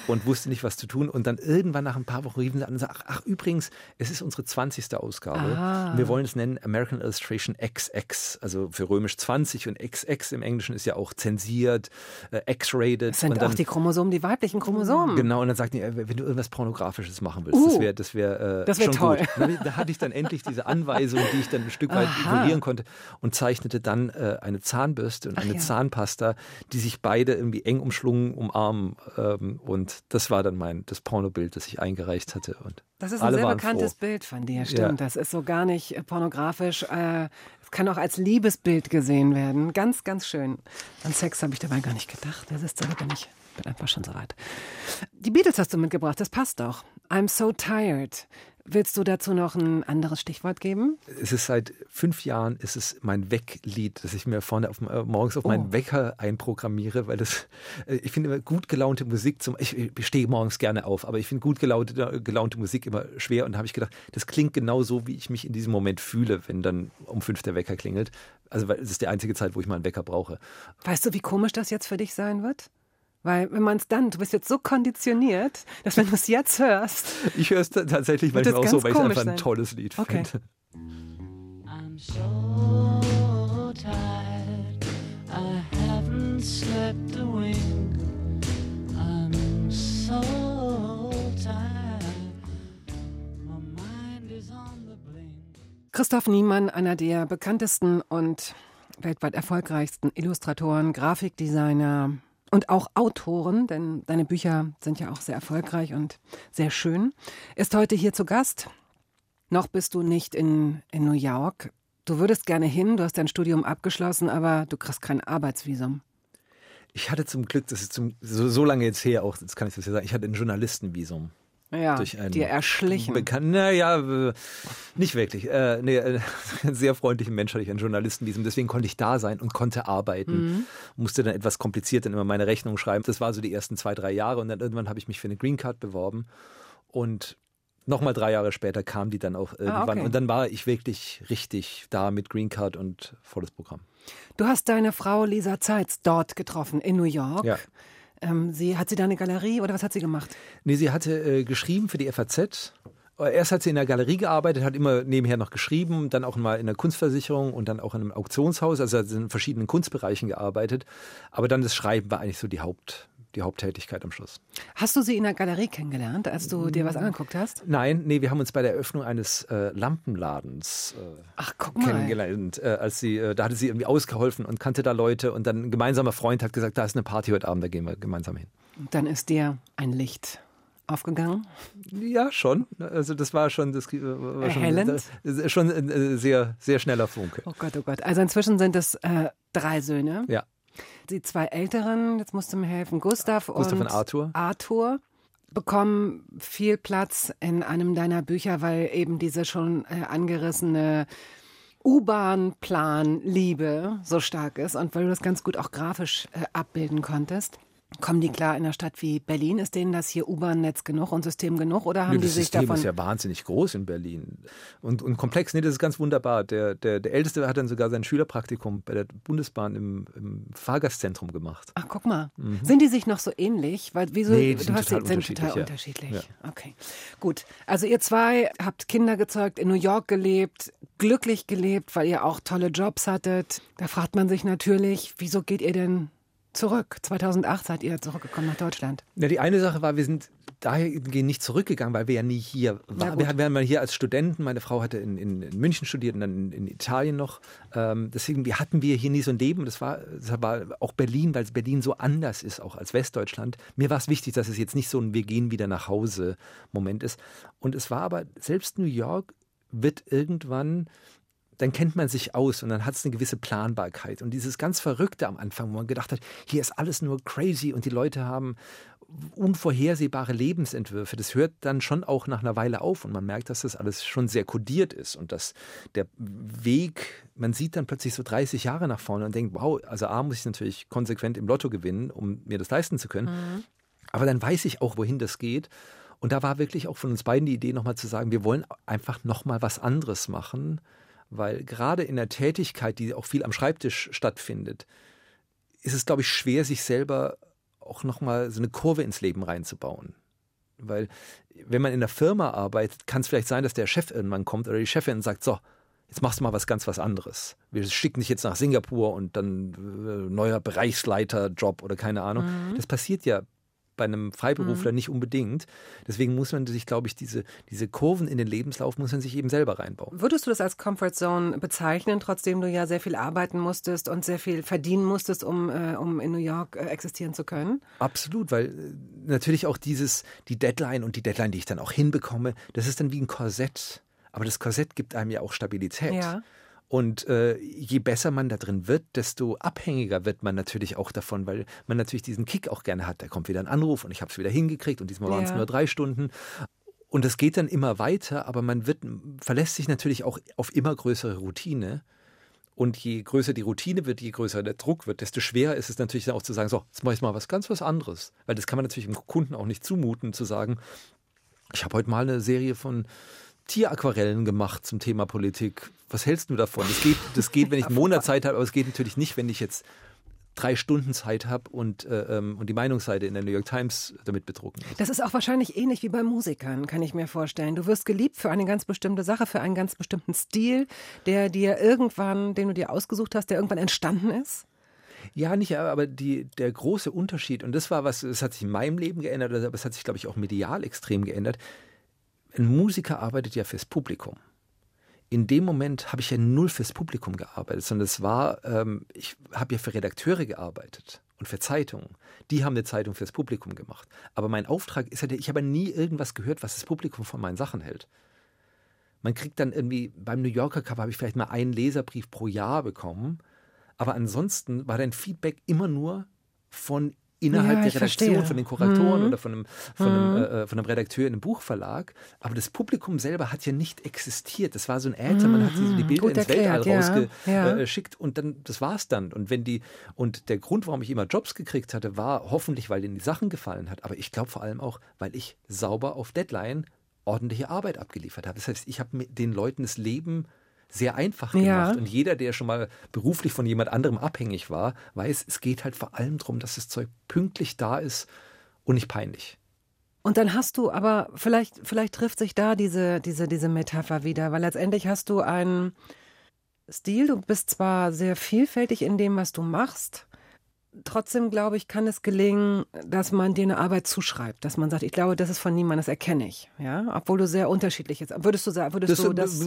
und wusste nicht, was zu tun. Und dann irgendwann nach ein paar Wochen riefen sie an und sagten, ach, ach übrigens, es ist unsere 20. Ausgabe. Ah. Wir wollen es nennen American Illustration XX, also für römisch 20 und XX im Englischen ist ja auch zensiert, äh, X-rated. Das sind und dann, auch die Chromosomen, die weiblichen Chromosomen. Genau, und dann sagten die, äh, wenn du irgendwas Pornografisches machen willst, Uh, das wäre das wär, äh, das wär schon toll. gut. Da hatte ich dann endlich diese Anweisung, die ich dann ein Stück weit evaluieren konnte und zeichnete dann äh, eine Zahnbürste und Ach eine ja. Zahnpasta, die sich beide irgendwie eng umschlungen, umarmen. Ähm, und das war dann mein das Pornobild, das ich eingereicht hatte. Und Das ist ein sehr bekanntes froh. Bild von dir, stimmt. Ja. Das ist so gar nicht äh, pornografisch. Äh, Es kann auch als Liebesbild gesehen werden. Ganz, ganz schön. An Sex habe ich dabei gar nicht gedacht. Das ist bin ich bin einfach schon so weit. Die Beatles hast du mitgebracht, das passt doch. I'm so tired. Willst du dazu noch ein anderes Stichwort geben? Es ist seit fünf Jahren ist es mein Wecklied, das ich mir vorne auf, äh, morgens auf Oh. meinen Wecker einprogrammiere, weil das, äh, ich finde immer gut gelaunte Musik zum, ich, ich stehe morgens gerne auf, aber ich finde gut gelaunte, gelaunte Musik immer schwer und da habe ich gedacht, das klingt genau so, wie ich mich in diesem Moment fühle, wenn dann um fünf der Wecker klingelt. Also weil es ist die einzige Zeit, wo ich mal einen Wecker brauche. Weißt du, wie komisch das jetzt für dich sein wird? Weil wenn man es dann, du bist jetzt so konditioniert, dass wenn du es jetzt hörst, Ich höre es tatsächlich manchmal auch so, weil ich es einfach ein tolles Lied Okay. finde. I'm so tired. I haven't slept a wink. I'm so tired. My mind is on the blink. Christoph Niemann, einer der bekanntesten und weltweit erfolgreichsten Illustratoren, Grafikdesigner und auch Autoren, denn deine Bücher sind ja auch sehr erfolgreich und sehr schön, ist heute hier zu Gast. Noch bist du nicht in, in New York. Du würdest gerne hin, du hast dein Studium abgeschlossen, aber du kriegst kein Arbeitsvisum. Ich hatte zum Glück, das ist zum, so, so lange jetzt her auch, das kann ich das ja sagen, ich hatte ein Journalistenvisum. Ja, durch einen dir erschlichen. Bekan naja, äh, nicht wirklich. Äh, nee, äh, einen sehr freundlichen Mensch hatte ich, einen Journalistenvisum. Deswegen konnte ich da sein und konnte arbeiten. Mhm. Musste dann etwas kompliziert dann immer meine Rechnung schreiben. Das war so die ersten zwei, drei Jahre. Und dann irgendwann habe ich mich für eine Green Card beworben. Und nochmal drei Jahre später kam die dann auch irgendwann. Ah, okay. Und dann war ich wirklich richtig da mit Green Card und volles Programm. Du hast deine Frau Lisa Zeitz dort getroffen, in New York. Ja. Ähm, sie, hat sie da eine Galerie oder was hat sie gemacht? Nee, sie hatte äh, geschrieben für die FAZ. Erst hat sie in der Galerie gearbeitet, hat immer nebenher noch geschrieben, dann auch mal in der Kunstversicherung und dann auch in einem Auktionshaus, also hat in verschiedenen Kunstbereichen gearbeitet. Aber dann das Schreiben war eigentlich so die Haupt, die Haupttätigkeit am Schluss. Hast du sie in der Galerie kennengelernt, als du dir was angeguckt hast? Nein, nee, wir haben uns bei der Eröffnung eines äh, Lampenladens äh, Ach, kennengelernt. Äh, als sie, äh, da hatte sie irgendwie ausgeholfen und kannte da Leute und dann ein gemeinsamer Freund hat gesagt, da ist eine Party heute Abend, da gehen wir gemeinsam hin. Dann ist dir ein Licht aufgegangen. Ja, schon. Also das war schon, das äh, war schon, schon ein äh, sehr, sehr schneller Funke. Oh Gott, oh Gott. Also inzwischen sind es drei Söhne. Ja. Die zwei Älteren, jetzt musst du mir helfen, Gustav, Gustav und und Arthur. Arthur bekommen viel Platz in einem deiner Bücher, weil eben diese schon äh, angerissene U-Bahn-Plan-Liebe so stark ist und weil du das ganz gut auch grafisch äh, abbilden konntest. Kommen die klar in einer Stadt wie Berlin? Ist denen das hier U-Bahn-Netz genug und System genug? Oder haben Nee, die das sich System davon ist ja wahnsinnig groß in Berlin und, und komplex. Nee, das ist ganz wunderbar. Der, der, der Älteste hat dann sogar sein Schülerpraktikum bei der Bundesbahn im, im Fahrgastzentrum gemacht. Ach, guck mal. Sind die sich noch so ähnlich? Weil, wieso, Mhm. Nee, die sind hast total die, sind unterschiedlich, total ja. unterschiedlich. Ja. Okay, gut. Also ihr zwei habt Kinder gezeugt, in New York gelebt, glücklich gelebt, weil ihr auch tolle Jobs hattet. Da fragt man sich natürlich, wieso geht ihr denn zurück? 2008 seid ihr zurückgekommen nach Deutschland. Ja, die eine Sache war, wir sind dahingehend nicht zurückgegangen, weil wir ja nie hier waren. wir waren mal hier als Studenten. Meine Frau hatte in, in, in München studiert und dann in, in Italien noch. Ähm, deswegen wir hatten wir hier nie so ein Leben. Das war, das war auch Berlin, weil Berlin so anders ist, auch als Westdeutschland. Mir war es wichtig, dass es jetzt nicht so ein Wir gehen wieder nach Hause Moment ist. Und es war aber, selbst New York wird irgendwann dann kennt man sich aus und dann hat es eine gewisse Planbarkeit. Und dieses ganz Verrückte am Anfang, wo man gedacht hat, hier ist alles nur crazy und die Leute haben unvorhersehbare Lebensentwürfe, das hört dann schon auch nach einer Weile auf und man merkt, dass das alles schon sehr kodiert ist und dass der Weg, man sieht dann plötzlich so 30 Jahre nach vorne und denkt, wow, also A muss ich natürlich konsequent im Lotto gewinnen, um mir das leisten zu können. Aber dann weiß ich auch, wohin das geht. Und da war wirklich auch von uns beiden die Idee, nochmal zu sagen, wir wollen einfach nochmal was anderes machen, weil gerade in der Tätigkeit, die auch viel am Schreibtisch stattfindet, ist es, glaube ich, schwer, sich selber auch nochmal so eine Kurve ins Leben reinzubauen. Weil wenn man in der Firma arbeitet, kann es vielleicht sein, dass der Chef irgendwann kommt oder die Chefin und sagt, so, jetzt machst du mal was ganz was anderes. Wir schicken dich jetzt nach Singapur und dann äh, neuer Bereichsleiterjob oder keine Ahnung. Das passiert ja bei einem Freiberufler nicht unbedingt. Deswegen muss man sich, glaube ich, diese, diese Kurven in den Lebenslauf muss man sich eben selber reinbauen. Würdest du das als Comfort Zone bezeichnen, trotzdem du ja sehr viel arbeiten musstest und sehr viel verdienen musstest, um, äh, um in New York äh, existieren zu können? Absolut, weil äh, natürlich auch dieses, die Deadline und die Deadline, die ich dann auch hinbekomme, das ist dann wie ein Korsett. Aber das Korsett gibt einem ja auch Stabilität. Ja. Und äh, je besser man da drin wird, desto abhängiger wird man natürlich auch davon, weil man natürlich diesen Kick auch gerne hat. Da kommt wieder ein Anruf und ich habe es wieder hingekriegt und diesmal waren es Ja. nur drei Stunden. Und es geht dann immer weiter, aber man wird, verlässt sich natürlich auch auf immer größere Routine. Und je größer die Routine wird, je größer der Druck wird, desto schwerer ist es natürlich dann auch zu sagen, so, jetzt mache ich mal was ganz was anderes. Weil das kann man natürlich dem Kunden auch nicht zumuten, zu sagen, ich habe heute mal eine Serie von Tieraquarellen gemacht zum Thema Politik. Was hältst du davon? Das geht, das geht wenn ich einen Monat Zeit habe, aber es geht natürlich nicht, wenn ich jetzt drei Stunden Zeit habe und, äh, ähm, und die Meinungsseite in der New York Times damit bedrucken muss. Das ist auch wahrscheinlich ähnlich wie bei Musikern, kann ich mir vorstellen. Du wirst geliebt für eine ganz bestimmte Sache, für einen ganz bestimmten Stil, der dir irgendwann, den du dir ausgesucht hast, der irgendwann entstanden ist. Ja, nicht, aber die, der große Unterschied, und das war was, das hat sich in meinem Leben geändert, aber es hat sich, glaube ich, auch medial extrem geändert. Ein Musiker arbeitet ja fürs Publikum. In dem Moment habe ich ja null fürs Publikum gearbeitet, sondern es war, ähm, ich habe ja für Redakteure gearbeitet und für Zeitungen. Die haben eine Zeitung fürs Publikum gemacht. Aber mein Auftrag ist ja, der- ich habe nie irgendwas gehört, was das Publikum von meinen Sachen hält. Man kriegt dann irgendwie, beim New Yorker Cover habe ich vielleicht mal einen Leserbrief pro Jahr bekommen. Aber ansonsten war dein Feedback immer nur von innerhalb Ja, der Redaktion, verstehe. von den Kuratoren Mhm. oder von einem, von, einem, äh, von einem Redakteur in einem Buchverlag. Aber das Publikum selber hat ja nicht existiert. Das war so ein Äther, man hat so die Bilder Mhm. Gut ins Weltall erklärt, ja. rausgeschickt äh, schickt und dann, das war's dann. Und wenn die, und der Grund, warum ich immer Jobs gekriegt hatte, war hoffentlich, weil denen die Sachen gefallen hat. Aber ich glaube vor allem auch, weil ich sauber auf Deadline ordentliche Arbeit abgeliefert habe. Das heißt, ich habe mit den Leuten das Leben sehr einfach gemacht. Ja. Und jeder, der schon mal beruflich von jemand anderem abhängig war, weiß, es geht halt vor allem darum, dass das Zeug pünktlich da ist und nicht peinlich. Und dann hast du aber, vielleicht, vielleicht trifft sich da diese, diese, diese Metapher wieder, weil letztendlich hast du einen Stil, du bist zwar sehr vielfältig in dem, was du machst, trotzdem glaube ich, kann es gelingen, dass man dir eine Arbeit zuschreibt, dass man sagt, ich glaube, das ist von niemandem, das erkenne ich, ja, obwohl du sehr unterschiedlich bist. Würdest du sagen, würdest Das, du das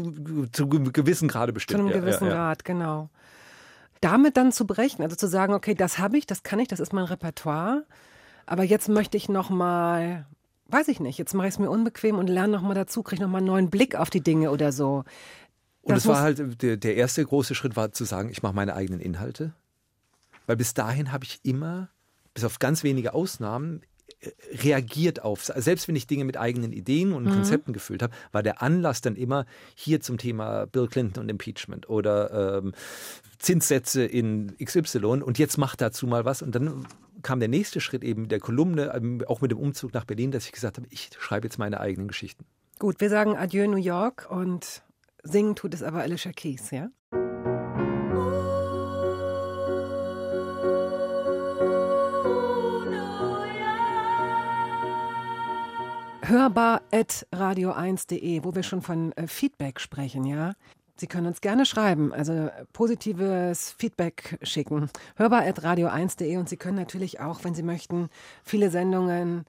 zu einem gewissen Grade zu bestimmt. einem ja, gewissen ja, ja. Grad, genau. Damit dann zu brechen, also zu sagen, okay, das habe ich, das kann ich, das ist mein Repertoire, aber jetzt möchte ich noch mal, weiß ich nicht, jetzt mache ich es mir unbequem und lerne noch mal dazu, kriege noch mal einen neuen Blick auf die Dinge oder so. Und es war halt, der, der erste große Schritt war zu sagen, ich mache meine eigenen Inhalte. Weil bis dahin habe ich immer, bis auf ganz wenige Ausnahmen, äh, reagiert auf, selbst wenn ich Dinge mit eigenen Ideen und Konzepten gefüllt habe, war der Anlass dann immer hier zum Thema Bill Clinton und Impeachment oder ähm, Zinssätze in XY und jetzt macht dazu mal was und dann kam der nächste Schritt eben mit der Kolumne, ähm, auch mit dem Umzug nach Berlin, dass ich gesagt habe, ich schreibe jetzt meine eigenen Geschichten. Gut, wir sagen Adieu New York und singen tut es aber Alicia Keys, ja? Hörbar at radio1.de, wo wir schon von äh, Feedback sprechen, ja. Sie können uns gerne schreiben, also positives Feedback schicken. Hörbar at radio1.de und Sie können natürlich auch, wenn Sie möchten, viele Sendungen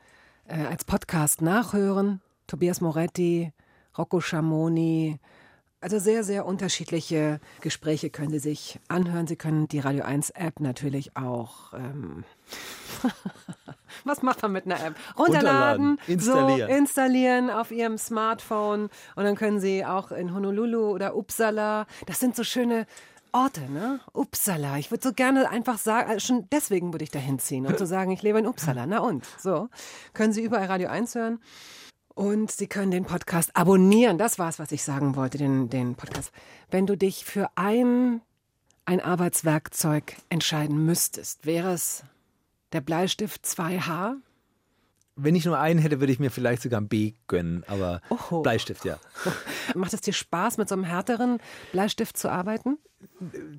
äh, als Podcast nachhören. Tobias Moretti, Rocco Schamoni, also sehr, sehr unterschiedliche Gespräche können Sie sich anhören. Sie können die Radio 1 App natürlich auch. Ähm Was macht man mit einer App? Runterladen, installieren. So, installieren auf Ihrem Smartphone und dann können Sie auch in Honolulu oder Uppsala. Das sind so schöne Orte, ne? Uppsala. Ich würde so gerne einfach sagen, also schon deswegen würde ich da hinziehen und zu sagen, ich lebe in Uppsala. Na und? So. Können Sie überall Radio 1 hören. Und Sie können den Podcast abonnieren. Das war es, was ich sagen wollte, den, den Podcast. Wenn du dich für ein, ein Arbeitswerkzeug entscheiden müsstest, wäre es der Bleistift 2H? Wenn ich nur einen hätte, würde ich mir vielleicht sogar ein B gönnen, aber Oho. Bleistift, ja. Macht es dir Spaß, mit so einem härteren Bleistift zu arbeiten?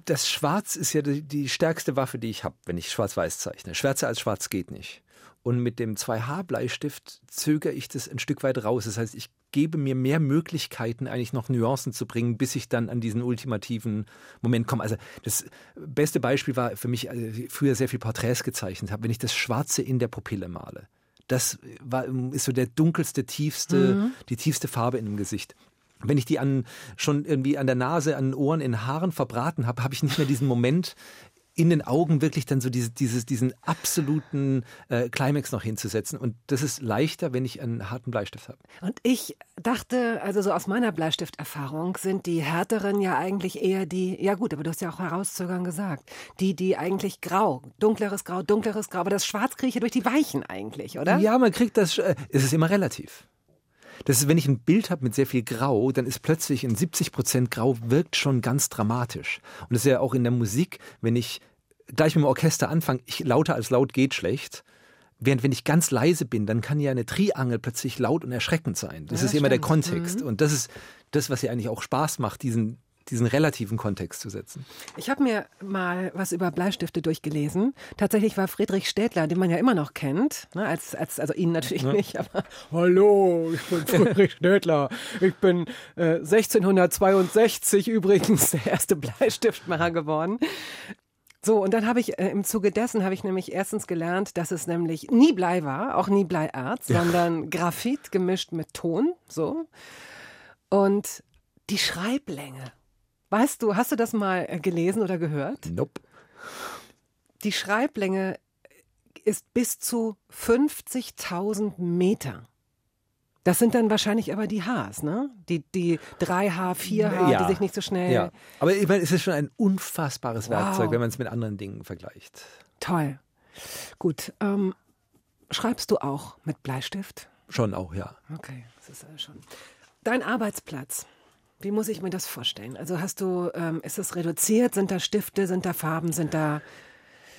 Das Schwarz ist ja die, die stärkste Waffe, die ich habe, wenn ich schwarz-weiß zeichne. Schwärzer als schwarz geht nicht. Und mit dem 2H-Bleistift zögere ich das ein Stück weit raus. Das heißt, ich gebe mir mehr Möglichkeiten, eigentlich noch Nuancen zu bringen, bis ich dann an diesen ultimativen Moment komme. Also das beste Beispiel war für mich, als ich früher sehr viel Porträts gezeichnet habe, wenn ich das Schwarze in der Pupille male. Das war, ist so der dunkelste, tiefste, die tiefste Farbe in dem Gesicht. Wenn ich die an, schon irgendwie an der Nase, an den Ohren, in Haaren verbraten habe, habe ich nicht mehr diesen Moment in den Augen wirklich dann so diese, dieses, diesen absoluten äh, Climax noch hinzusetzen. Und das ist leichter, wenn ich einen harten Bleistift habe. Und ich dachte, also so aus meiner Bleistifterfahrung sind die härteren ja eigentlich eher die, ja gut, aber du hast ja auch herauszögern gesagt, die, die eigentlich grau, dunkleres Grau, dunkleres Grau, aber das Schwarz kriege ich ja durch die Weichen eigentlich, oder? Ja, man kriegt das, äh, es ist immer relativ. Das ist, wenn ich ein Bild habe mit sehr viel Grau, dann ist plötzlich ein 70 Prozent Grau wirkt schon ganz dramatisch. Und das ist ja auch in der Musik, wenn ich gleich mit dem Orchester anfange, ich lauter als laut geht schlecht. Während wenn ich ganz leise bin, dann kann ja eine Triangel plötzlich laut und erschreckend sein. Das Ja, ist immer der. Kontext. Und das ist das, was ja eigentlich auch Spaß macht, diesen, diesen relativen Kontext zu setzen. Ich habe mir mal was über Bleistifte durchgelesen. Tatsächlich war Friedrich Städtler, den man ja immer noch kennt, ne, als, als, also ihn natürlich nicht, aber Hallo, ich bin Friedrich Städtler. Ich bin äh, 1662 übrigens der erste Bleistiftmacher geworden. So, und dann habe ich äh, im Zuge dessen habe ich nämlich erstens gelernt, dass es nämlich nie Blei war, auch nie Bleierz, sondern Graphit gemischt mit Ton, so. Und die Schreiblänge. Weißt du, hast du das mal äh, gelesen oder gehört? Nope. Die Schreiblänge ist bis zu 50.000 Meter. Das sind dann wahrscheinlich aber die Hs, ne? Die, die 3H, 4H, Ja. die sich nicht so schnell. Ja. Aber ich meine, es ist schon ein unfassbares Wow. Werkzeug, wenn man es mit anderen Dingen vergleicht. Toll. Gut. Ähm, schreibst du auch mit Bleistift? Schon auch, ja. Okay, das ist also schon. Dein Arbeitsplatz. Wie muss ich mir das vorstellen? Also hast du, ähm, ist es reduziert? Sind da Stifte? Sind da Farben? Sind da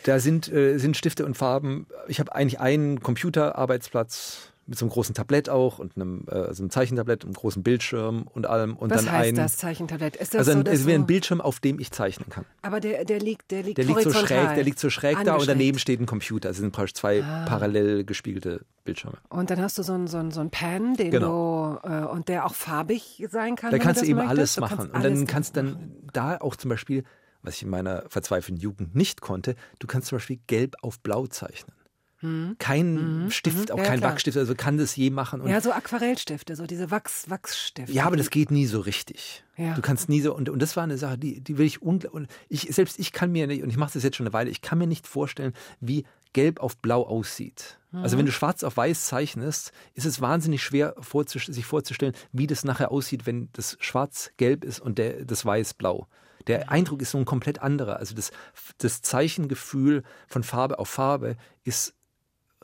Da sind, äh, sind Stifte und Farben. Ich habe eigentlich einen Computerarbeitsplatz mit so einem großen Tablett auch und einem, äh, so einem Zeichentablett, einem großen Bildschirm und allem. Und Was dann heißt ein, das Zeichentablett? Ist das Also so, ein, dass es wäre so, ein Bildschirm, auf dem ich zeichnen kann. aber der, der liegt, der liegt Der liegt so schräg, der liegt so schräg da und daneben steht ein Computer. Es sind praktisch zwei Ah. parallel gespiegelte Bildschirme. Und dann hast du so einen so einen- so einen Pen, den Genau. du äh, und der auch farbig sein kann. Da kannst du eben möchtest. alles Du machen. kannst und dann alles kannst machen. dann da auch zum Beispiel, was ich in meiner verzweifelten Jugend nicht konnte, du kannst zum Beispiel gelb auf blau zeichnen. Kein Stift, auch Mhm. Ja, kein klar. Wachstift, also kann das je machen. Und Ja, so Aquarellstifte, so diese Wachs, Wachsstifte. Ja, aber das geht nie so richtig. Ja. Du kannst nie so, und, und das war eine Sache, die, die will ich, ungl- und ich, selbst ich kann mir nicht, und ich mache das jetzt schon eine Weile, ich kann mir nicht vorstellen, wie gelb auf blau aussieht. Also wenn du schwarz auf weiß zeichnest, ist es wahnsinnig schwer vorzus sich vorzustellen, wie das nachher aussieht, wenn das schwarz gelb ist und der, das weiß blau. Der Eindruck ist so ein komplett anderer. Also das, das Zeichengefühl von Farbe auf Farbe ist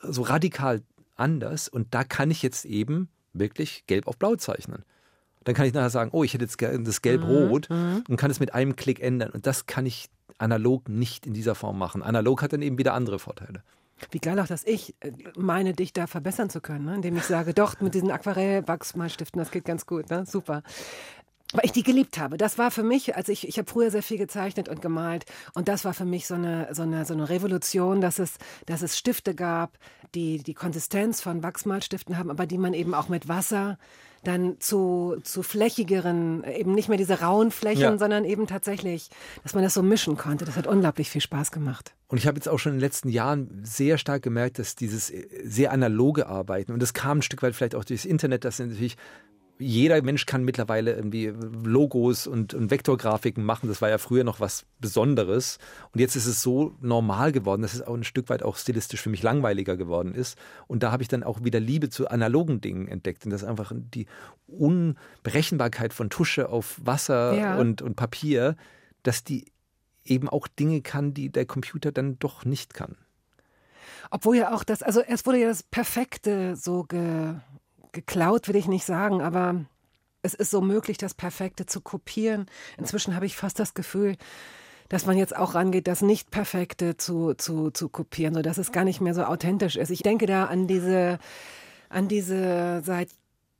so radikal anders und da kann ich jetzt eben wirklich gelb auf blau zeichnen. Dann kann ich nachher sagen, oh, ich hätte jetzt gerne das gelb-rot und kann es mit einem Klick ändern. Und das kann ich analog nicht in dieser Form machen. Analog hat dann eben wieder andere Vorteile. Wie geil auch, dass ich äh, meine, dich da verbessern zu können, ne? indem ich sage, doch, mit diesen Aquarell-Wachsmalstiften, das geht ganz gut, ne? super. Weil ich die geliebt habe. Das war für mich, also ich, ich habe früher sehr viel gezeichnet und gemalt und das war für mich so eine, so eine, so eine Revolution, dass es, dass es Stifte gab, die die Konsistenz von Wachsmalstiften haben, aber die man eben auch mit Wasser dann zu, zu flächigeren, eben nicht mehr diese rauen Flächen, Ja. sondern eben tatsächlich, dass man das so mischen konnte. Das hat unglaublich viel Spaß gemacht. Und ich habe jetzt auch schon in den letzten Jahren sehr stark gemerkt, dass dieses äh, sehr analoge Arbeiten, und das kam ein Stück weit vielleicht auch durchs Internet, dass natürlich jeder Mensch kann mittlerweile irgendwie Logos und, und Vektorgrafiken machen. Das war ja früher noch was Besonderes. Und jetzt ist es so normal geworden, dass es auch ein Stück weit auch stilistisch für mich langweiliger geworden ist. Und da habe ich dann auch wieder Liebe zu analogen Dingen entdeckt. Und das ist einfach die Unberechenbarkeit von Tusche auf Wasser Ja. und, und Papier, dass die eben auch Dinge kann, die der Computer dann doch nicht kann. Obwohl ja auch das, also es wurde ja das Perfekte so ge, geklaut, will ich nicht sagen, aber es ist so möglich, das Perfekte zu kopieren. Inzwischen habe ich fast das Gefühl, dass man jetzt auch rangeht, das Nicht-Perfekte zu, zu, zu kopieren, sodass es gar nicht mehr so authentisch ist. Ich denke da an diese, an diese seit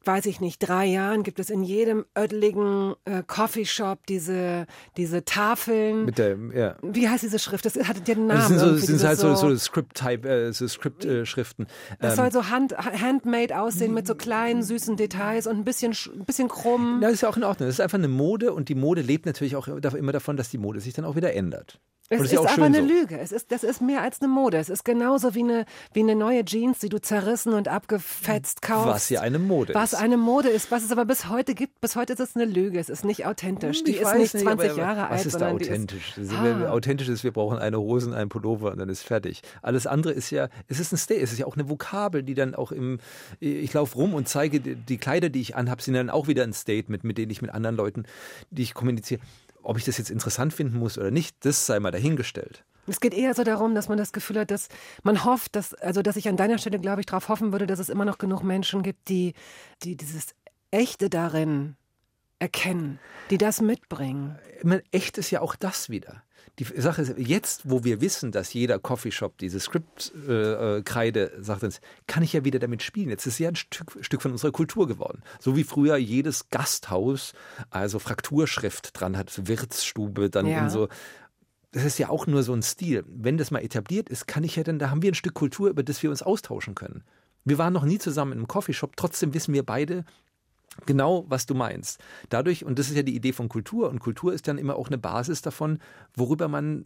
weiß ich nicht, drei Jahren gibt es in jedem ödeligen äh, Coffeeshop diese, diese Tafeln. Mit der, ja. Wie heißt diese Schrift? Das hat ja einen Namen. Das sind, so, sind halt so, so Script-Type, äh, so Script-Schriften. Das Ähm, soll so hand, handmade aussehen mit so kleinen, süßen Details und ein bisschen, sch- ein bisschen krumm. Na, das ist ja auch in Ordnung. Das ist einfach eine Mode und die Mode lebt natürlich auch immer davon, dass die Mode sich dann auch wieder ändert. Es ist, auch aber eine so. Lüge. Es ist, das ist mehr als eine Mode. Es ist genauso wie eine, wie eine neue Jeans, die du zerrissen und abgefetzt kaufst. Was ja eine Mode Was ist. eine Mode ist, was es aber bis heute gibt. Bis heute ist es eine Lüge. Es ist nicht authentisch. Die Ich ist nicht 20 aber Jahre alt, Was ist da die authentisch? ist. Ist, Ah. Authentisch ist, wir brauchen eine Hose und einen Pullover und dann ist fertig. Alles andere ist ja, es ist ein Stay, es ist ja auch eine Vokabel, die dann auch im, ich laufe rum und zeige die, die Kleider, die ich anhabe, sind dann auch wieder ein Statement, mit denen ich mit anderen Leuten, die ich kommuniziere. Ob ich das jetzt interessant finden muss oder nicht, das sei mal dahingestellt. Es geht eher so darum, dass man das Gefühl hat, dass man hofft, dass, also dass ich an deiner Stelle, glaube ich, darauf hoffen würde, dass es immer noch genug Menschen gibt, die, die dieses Echte darin erkennen, die das mitbringen. Ich meine, echt ist ja auch das wieder. Die Sache ist, jetzt, wo wir wissen, dass jeder Coffeeshop diese Script-Kreide sagt uns, kann ich ja wieder damit spielen. Jetzt ist es ja ein Stück, Stück von unserer Kultur geworden. So wie früher jedes Gasthaus also Frakturschrift dran hat, so Wirtsstube, dann Ja. in so. Das ist ja auch nur so ein Stil. Wenn das mal etabliert ist, kann ich ja dann, da haben wir ein Stück Kultur, über das wir uns austauschen können. Wir waren noch nie zusammen in einem Coffeeshop, trotzdem wissen wir beide, Genau, was du meinst. Dadurch, und das ist ja die Idee von Kultur, und Kultur ist dann immer auch eine Basis davon, worüber man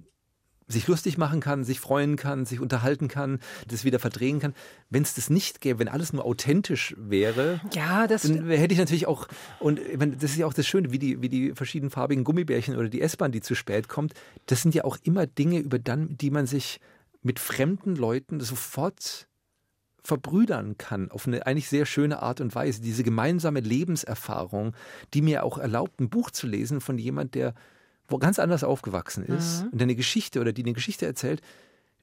sich lustig machen kann, sich freuen kann, sich unterhalten kann, das wieder verdrehen kann. Wenn es das nicht gäbe, wenn alles nur authentisch wäre, Ja, das dann hätte ich natürlich auch, und ich meine, das ist ja auch das Schöne, wie die, wie die verschiedenfarbigen Gummibärchen oder die S-Bahn, die zu spät kommt, das sind ja auch immer Dinge, über dann, die man sich mit fremden Leuten sofort verbrüdern kann, auf eine eigentlich sehr schöne Art und Weise. Diese gemeinsame Lebenserfahrung, die mir auch erlaubt, ein Buch zu lesen von jemand, der wo ganz anders aufgewachsen ist und der eine Geschichte oder die eine Geschichte erzählt,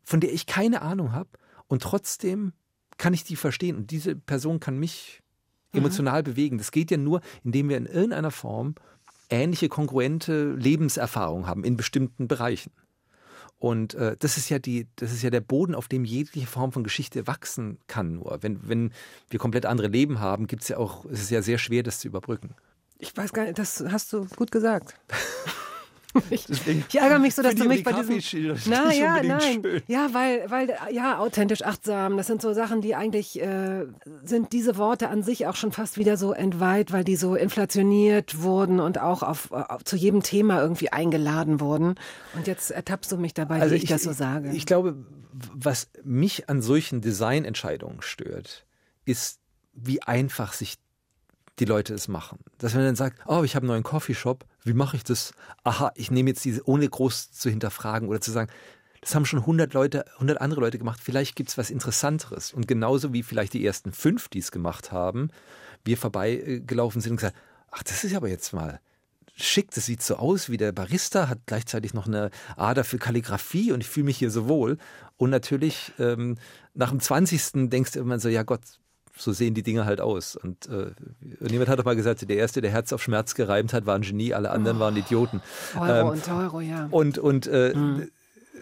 von der ich keine Ahnung habe und trotzdem kann ich die verstehen und diese Person kann mich emotional bewegen. Das geht ja nur, indem wir in irgendeiner Form ähnliche kongruente Lebenserfahrung haben in bestimmten Bereichen. Und äh, das ist ja die, das ist ja der Boden, auf dem jegliche Form von Geschichte wachsen kann. Nur wenn, wenn wir komplett andere Leben haben, gibt es ja auch, es ist ja sehr schwer, das zu überbrücken. Ich weiß gar nicht, das hast du gut gesagt. Ich, ich ärgere mich so, dass du ich mich bei die diesem. Na ja, nein. schön. Ja, weil, weil, ja, authentisch, achtsam, das sind so Sachen, die eigentlich äh, sind diese Worte an sich auch schon fast wieder so entweiht, weil die so inflationiert wurden und auch auf, auf zu jedem Thema irgendwie eingeladen wurden. Und jetzt ertappst du mich dabei, wie ich, das so sage. Also Ich glaube, was mich an solchen Designentscheidungen stört, ist, wie einfach sich die Leute es machen. Dass man dann sagt, oh, ich habe einen neuen Coffeeshop, wie mache ich das? Aha, ich nehme jetzt diese, ohne groß zu hinterfragen oder zu sagen, das haben schon 100 Leute, 100 andere Leute gemacht, vielleicht gibt es was Interessanteres. Und genauso wie vielleicht die ersten fünf, die es gemacht haben, wir vorbeigelaufen sind und gesagt, ach, das ist aber jetzt mal schick, das sieht so aus wie der Barista, hat gleichzeitig noch eine Ader für Kalligrafie und ich fühle mich hier so wohl. Und natürlich ähm, nach dem 20. denkst du immer so, ja Gott, so sehen die Dinge halt aus. Und äh, jemand hat doch mal gesagt, der Erste, der Herz auf Schmerz gereimt hat, war ein Genie, alle anderen waren Idioten. Euro Ähm, und Euro, ja. Und, und äh,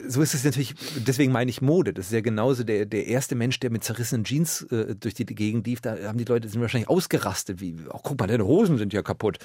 so ist es natürlich, deswegen meine ich Mode. Das ist ja genauso der, der erste Mensch, der mit zerrissenen Jeans äh, durch die Gegend lief. Da haben die Leute sind wahrscheinlich ausgerastet, wie, oh, guck mal, deine Hosen sind ja kaputt.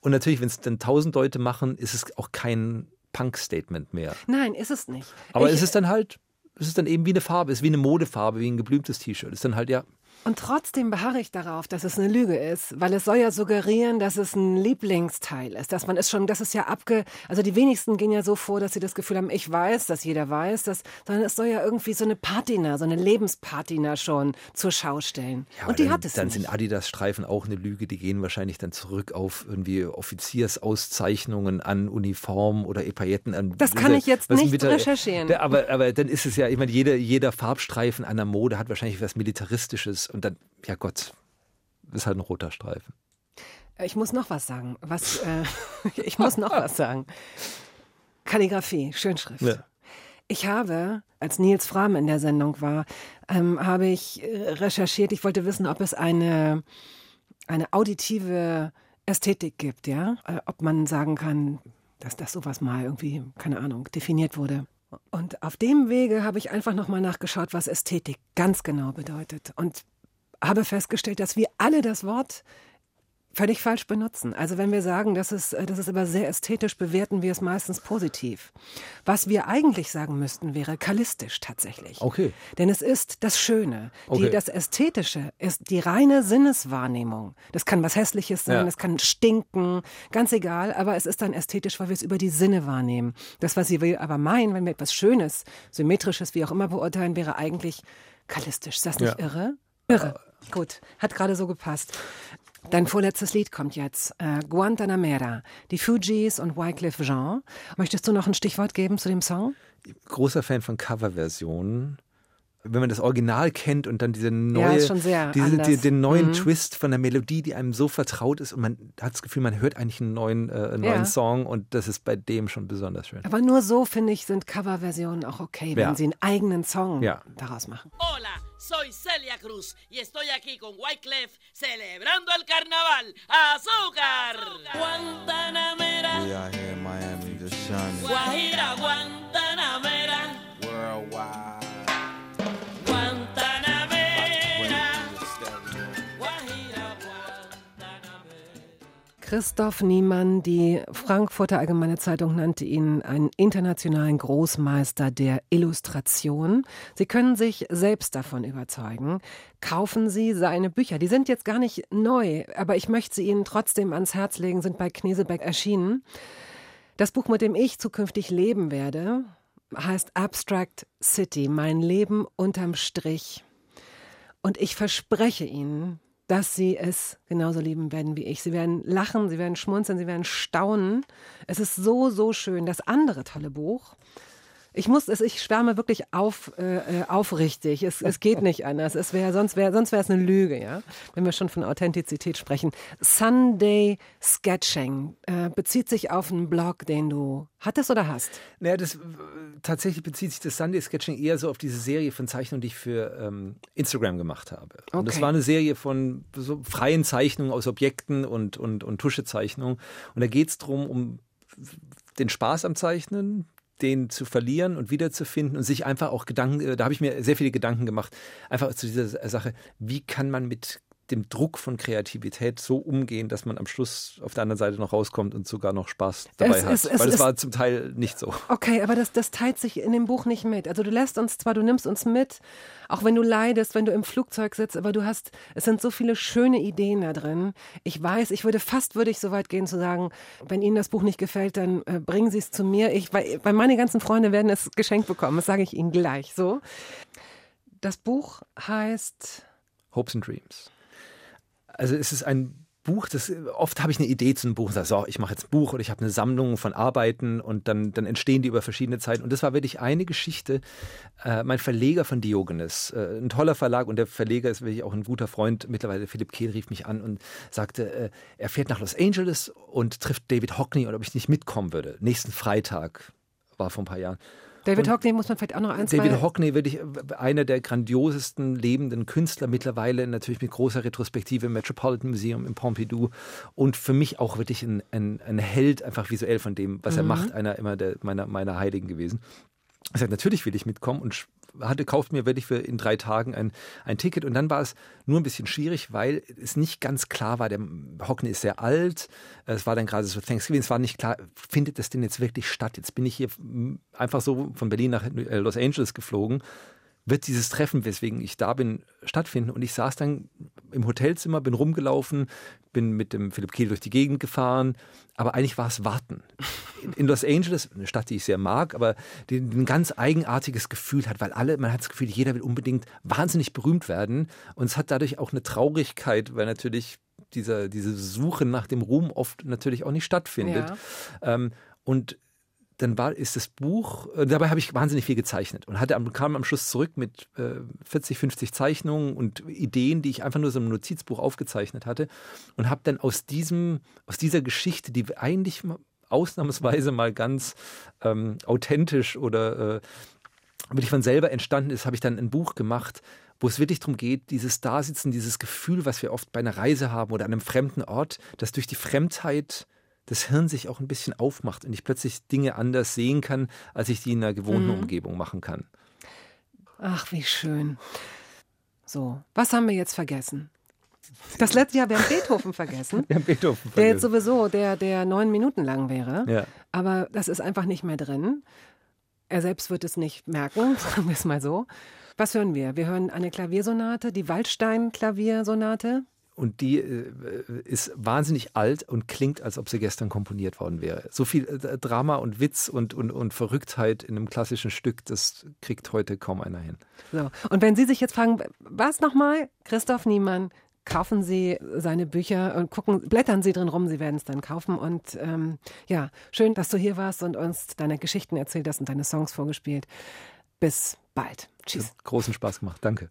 Und natürlich, wenn es dann tausend Leute machen, ist es auch kein Punk-Statement mehr. Nein, ist es nicht. Aber ich, es ist dann halt, es ist dann eben wie eine Farbe, es ist wie eine Modefarbe, wie ein geblümtes T-Shirt. Es ist dann halt ja, Und trotzdem beharre ich darauf, dass es eine Lüge ist, weil es soll ja suggerieren, dass es ein Lieblingsteil ist, dass man es schon, das ist ja abge, also die wenigsten gehen ja so vor, dass sie das Gefühl haben, ich weiß, dass jeder weiß, dass, sondern es soll ja irgendwie so eine Patina, so eine Lebenspatina schon zur Schau stellen. Ja, Und die dann, hat es Dann nicht. sind Adidas-Streifen auch eine Lüge. Die gehen wahrscheinlich dann zurück auf irgendwie Offiziersauszeichnungen an Uniformen oder Epailletten an. Das kann ich jetzt nicht der- recherchieren. Aber, aber dann ist es ja, ich meine, jeder, jeder Farbstreifen an der Mode hat wahrscheinlich was Militaristisches und dann, ja Gott, ist halt ein roter Streifen. Ich muss noch was sagen. Was, äh, ich muss noch was sagen. Kalligrafie, Schönschrift. Ja. Ich habe, als Nils Fram in der Sendung war, ähm, habe ich äh, recherchiert. Ich wollte wissen, ob es eine, eine auditive Ästhetik gibt, ja? Äh, ob man sagen kann, dass das sowas mal irgendwie, keine Ahnung, definiert wurde. Und auf dem Wege habe ich einfach nochmal nachgeschaut, was Ästhetik ganz genau bedeutet. Und habe festgestellt, dass wir alle das Wort völlig falsch benutzen. Also wenn wir sagen, das ist, äh, das ist aber sehr ästhetisch, bewerten wir es meistens positiv. Was wir eigentlich sagen müssten, wäre kalistisch tatsächlich. Okay. Denn es ist das Schöne. Die, Okay. das Ästhetische ist die reine Sinneswahrnehmung. Das kann was Hässliches sein, Ja. es kann stinken, ganz egal, aber es ist dann ästhetisch, weil wir es über die Sinne wahrnehmen. Das, was sie will, aber meinen, wenn wir etwas Schönes, Symmetrisches, wie auch immer beurteilen, wäre eigentlich kalistisch. Ist das nicht Ja. irre? Irre. Gut, hat gerade so gepasst. Dein vorletztes Lied kommt jetzt. Äh, Guantanamera, die Fugees und Wycliffe Jean. Möchtest du noch ein Stichwort geben zu dem Song? Großer Fan von Coverversionen. Wenn man das Original kennt und dann diese neue, sehr diese, anders. die, den neuen Mhm. Twist von der Melodie, die einem so vertraut ist und man hat das Gefühl, man hört eigentlich einen neuen, äh, einen Ja. neuen Song und das ist bei dem schon besonders schön. Aber nur so, finde ich, sind Coverversionen auch okay, wenn Ja. sie einen eigenen Song Ja. daraus machen. Hola, soy Celia Cruz y estoy aquí con Wyclef celebrando el carnaval. ¡Azúcar! Guantanamera, We out here in Miami just shining Guajira, Guantanamera, worldwide. Christoph Niemann, die Frankfurter Allgemeine Zeitung nannte ihn einen internationalen Großmeister der Illustration. Sie können sich selbst davon überzeugen. Kaufen Sie seine Bücher. Die sind jetzt gar nicht neu, aber ich möchte sie Ihnen trotzdem ans Herz legen, sind bei Knesebeck erschienen. Das Buch, mit dem ich zukünftig leben werde, heißt Abstract City, mein Leben unterm Strich. Und ich verspreche Ihnen, dass Sie es genauso lieben werden wie ich. Sie werden lachen, Sie werden schmunzeln, Sie werden staunen. Es ist so, so schön. Das andere tolle Buch. Ich muss es, ich schwärme wirklich auf, äh, äh, aufrichtig. Es, es geht nicht anders. Es wäre, sonst wäre, sonst wäre es eine Lüge, ja. Wenn wir schon von Authentizität sprechen. Sunday Sketching äh, bezieht sich auf einen Blog, den du hattest oder hast. Naja, das, äh, tatsächlich bezieht sich das Sunday Sketching eher so auf diese Serie von Zeichnungen, die ich für ähm, Instagram gemacht habe. Und das Okay. war eine Serie von so freien Zeichnungen aus Objekten und, und, und Tuschezeichnungen. Und da geht es darum, um den Spaß am Zeichnen, den zu verlieren und wiederzufinden und sich einfach auch Gedanken, äh, da habe ich mir sehr viele Gedanken gemacht, einfach zu dieser Sache, wie kann man mit dem Druck von Kreativität so umgehen, dass man am Schluss auf der anderen Seite noch rauskommt und sogar noch Spaß dabei Es hat. ist- es Weil es war zum Teil nicht so. Okay, aber das, das teilt sich in dem Buch nicht mit. Also du lässt uns zwar, du nimmst uns mit, auch wenn du leidest, wenn du im Flugzeug sitzt, aber du hast, es sind so viele schöne Ideen da drin. Ich weiß, ich würde fast, würde ich so weit gehen zu sagen, wenn Ihnen das Buch nicht gefällt, dann äh, bringen Sie es zu mir. Ich, weil, weil meine ganzen Freunde werden es geschenkt bekommen, das sage ich Ihnen gleich so. Das Buch heißt Hopes and Dreams. Also es ist ein Buch, das oft habe ich eine Idee zu einem Buch und sage, so, ich mache jetzt ein Buch oder ich habe eine Sammlung von Arbeiten und dann, dann entstehen die über verschiedene Zeiten. Und das war wirklich eine Geschichte. Äh, mein Verleger von Diogenes, äh, ein toller Verlag und der Verleger ist wirklich auch ein guter Freund. Mittlerweile Philipp Kehl rief mich an und sagte, äh, er fährt nach Los Angeles und trifft David Hockney und ob ich nicht mitkommen würde. Nächsten Freitag war vor ein paar Jahren. David Hockney, muss man vielleicht auch noch eins David Hockney, wirklich einer der grandiosesten lebenden Künstler mittlerweile, natürlich mit großer Retrospektive im Metropolitan Museum in Pompidou und für mich auch wirklich ein, ein, ein Held, einfach visuell von dem, was er macht, einer immer der, meiner, meiner Heiligen gewesen. Ich sagte, natürlich will ich mitkommen und hatte, kauft mir wirklich für in drei Tagen ein, ein Ticket. Und dann war es nur ein bisschen schwierig, weil es nicht ganz klar war. Der Hockney ist sehr alt. Es war dann gerade so Thanksgiving. Es war nicht klar, findet das denn jetzt wirklich statt? Jetzt bin ich hier einfach so von Berlin nach äh, Los Angeles geflogen. Wird dieses Treffen, weswegen ich da bin, stattfinden? Und ich saß dann im Hotelzimmer, bin rumgelaufen, bin mit dem Philipp Kehl durch die Gegend gefahren. Aber eigentlich war es Warten. In- Los Angeles, eine Stadt, die ich sehr mag, aber die ein ganz eigenartiges Gefühl hat, weil alle, man hat das Gefühl, jeder will unbedingt wahnsinnig berühmt werden. Und es hat dadurch auch eine Traurigkeit, weil natürlich dieser, diese Suche nach dem Ruhm oft natürlich auch nicht stattfindet. Ähm, und dann war, ist das Buch, äh, dabei habe ich wahnsinnig viel gezeichnet und hatte am, kam am Schluss zurück mit äh, 40, 50 Zeichnungen und Ideen, die ich einfach nur so im Notizbuch aufgezeichnet hatte und habe dann aus diesem, aus dieser Geschichte, die eigentlich ausnahmsweise mal ganz ähm, authentisch oder äh, wirklich von selber entstanden ist, habe ich dann ein Buch gemacht, wo es wirklich darum geht, dieses Dasitzen, dieses Gefühl, was wir oft bei einer Reise haben oder an einem fremden Ort, dass durch die Fremdheit das Hirn sich auch ein bisschen aufmacht und ich plötzlich Dinge anders sehen kann, als ich die in einer gewohnten Umgebung machen kann. Ach, wie schön. So, was haben wir jetzt vergessen? Das letzte Jahr, wir haben Beethoven vergessen. Wir haben Beethoven Der jetzt vergessen. sowieso, der, der neun Minuten lang wäre. Ja. Aber das ist einfach nicht mehr drin. Er selbst wird es nicht merken, sagen wir es mal so. Was hören wir? Wir hören eine Klaviersonate, die Waldstein-Klaviersonate. Und die äh, ist wahnsinnig alt und klingt, als ob sie gestern komponiert worden wäre. So viel äh, Drama und Witz und, und, und Verrücktheit in einem klassischen Stück, das kriegt heute kaum einer hin. So. Und wenn Sie sich jetzt fragen, was nochmal? Christoph Niemann, kaufen Sie seine Bücher und gucken, blättern Sie drin rum, Sie werden es dann kaufen. Und ähm, ja, schön, dass du hier warst und uns deine Geschichten erzählt hast und deine Songs vorgespielt. Bis bald. Tschüss. Großen Spaß gemacht. Danke.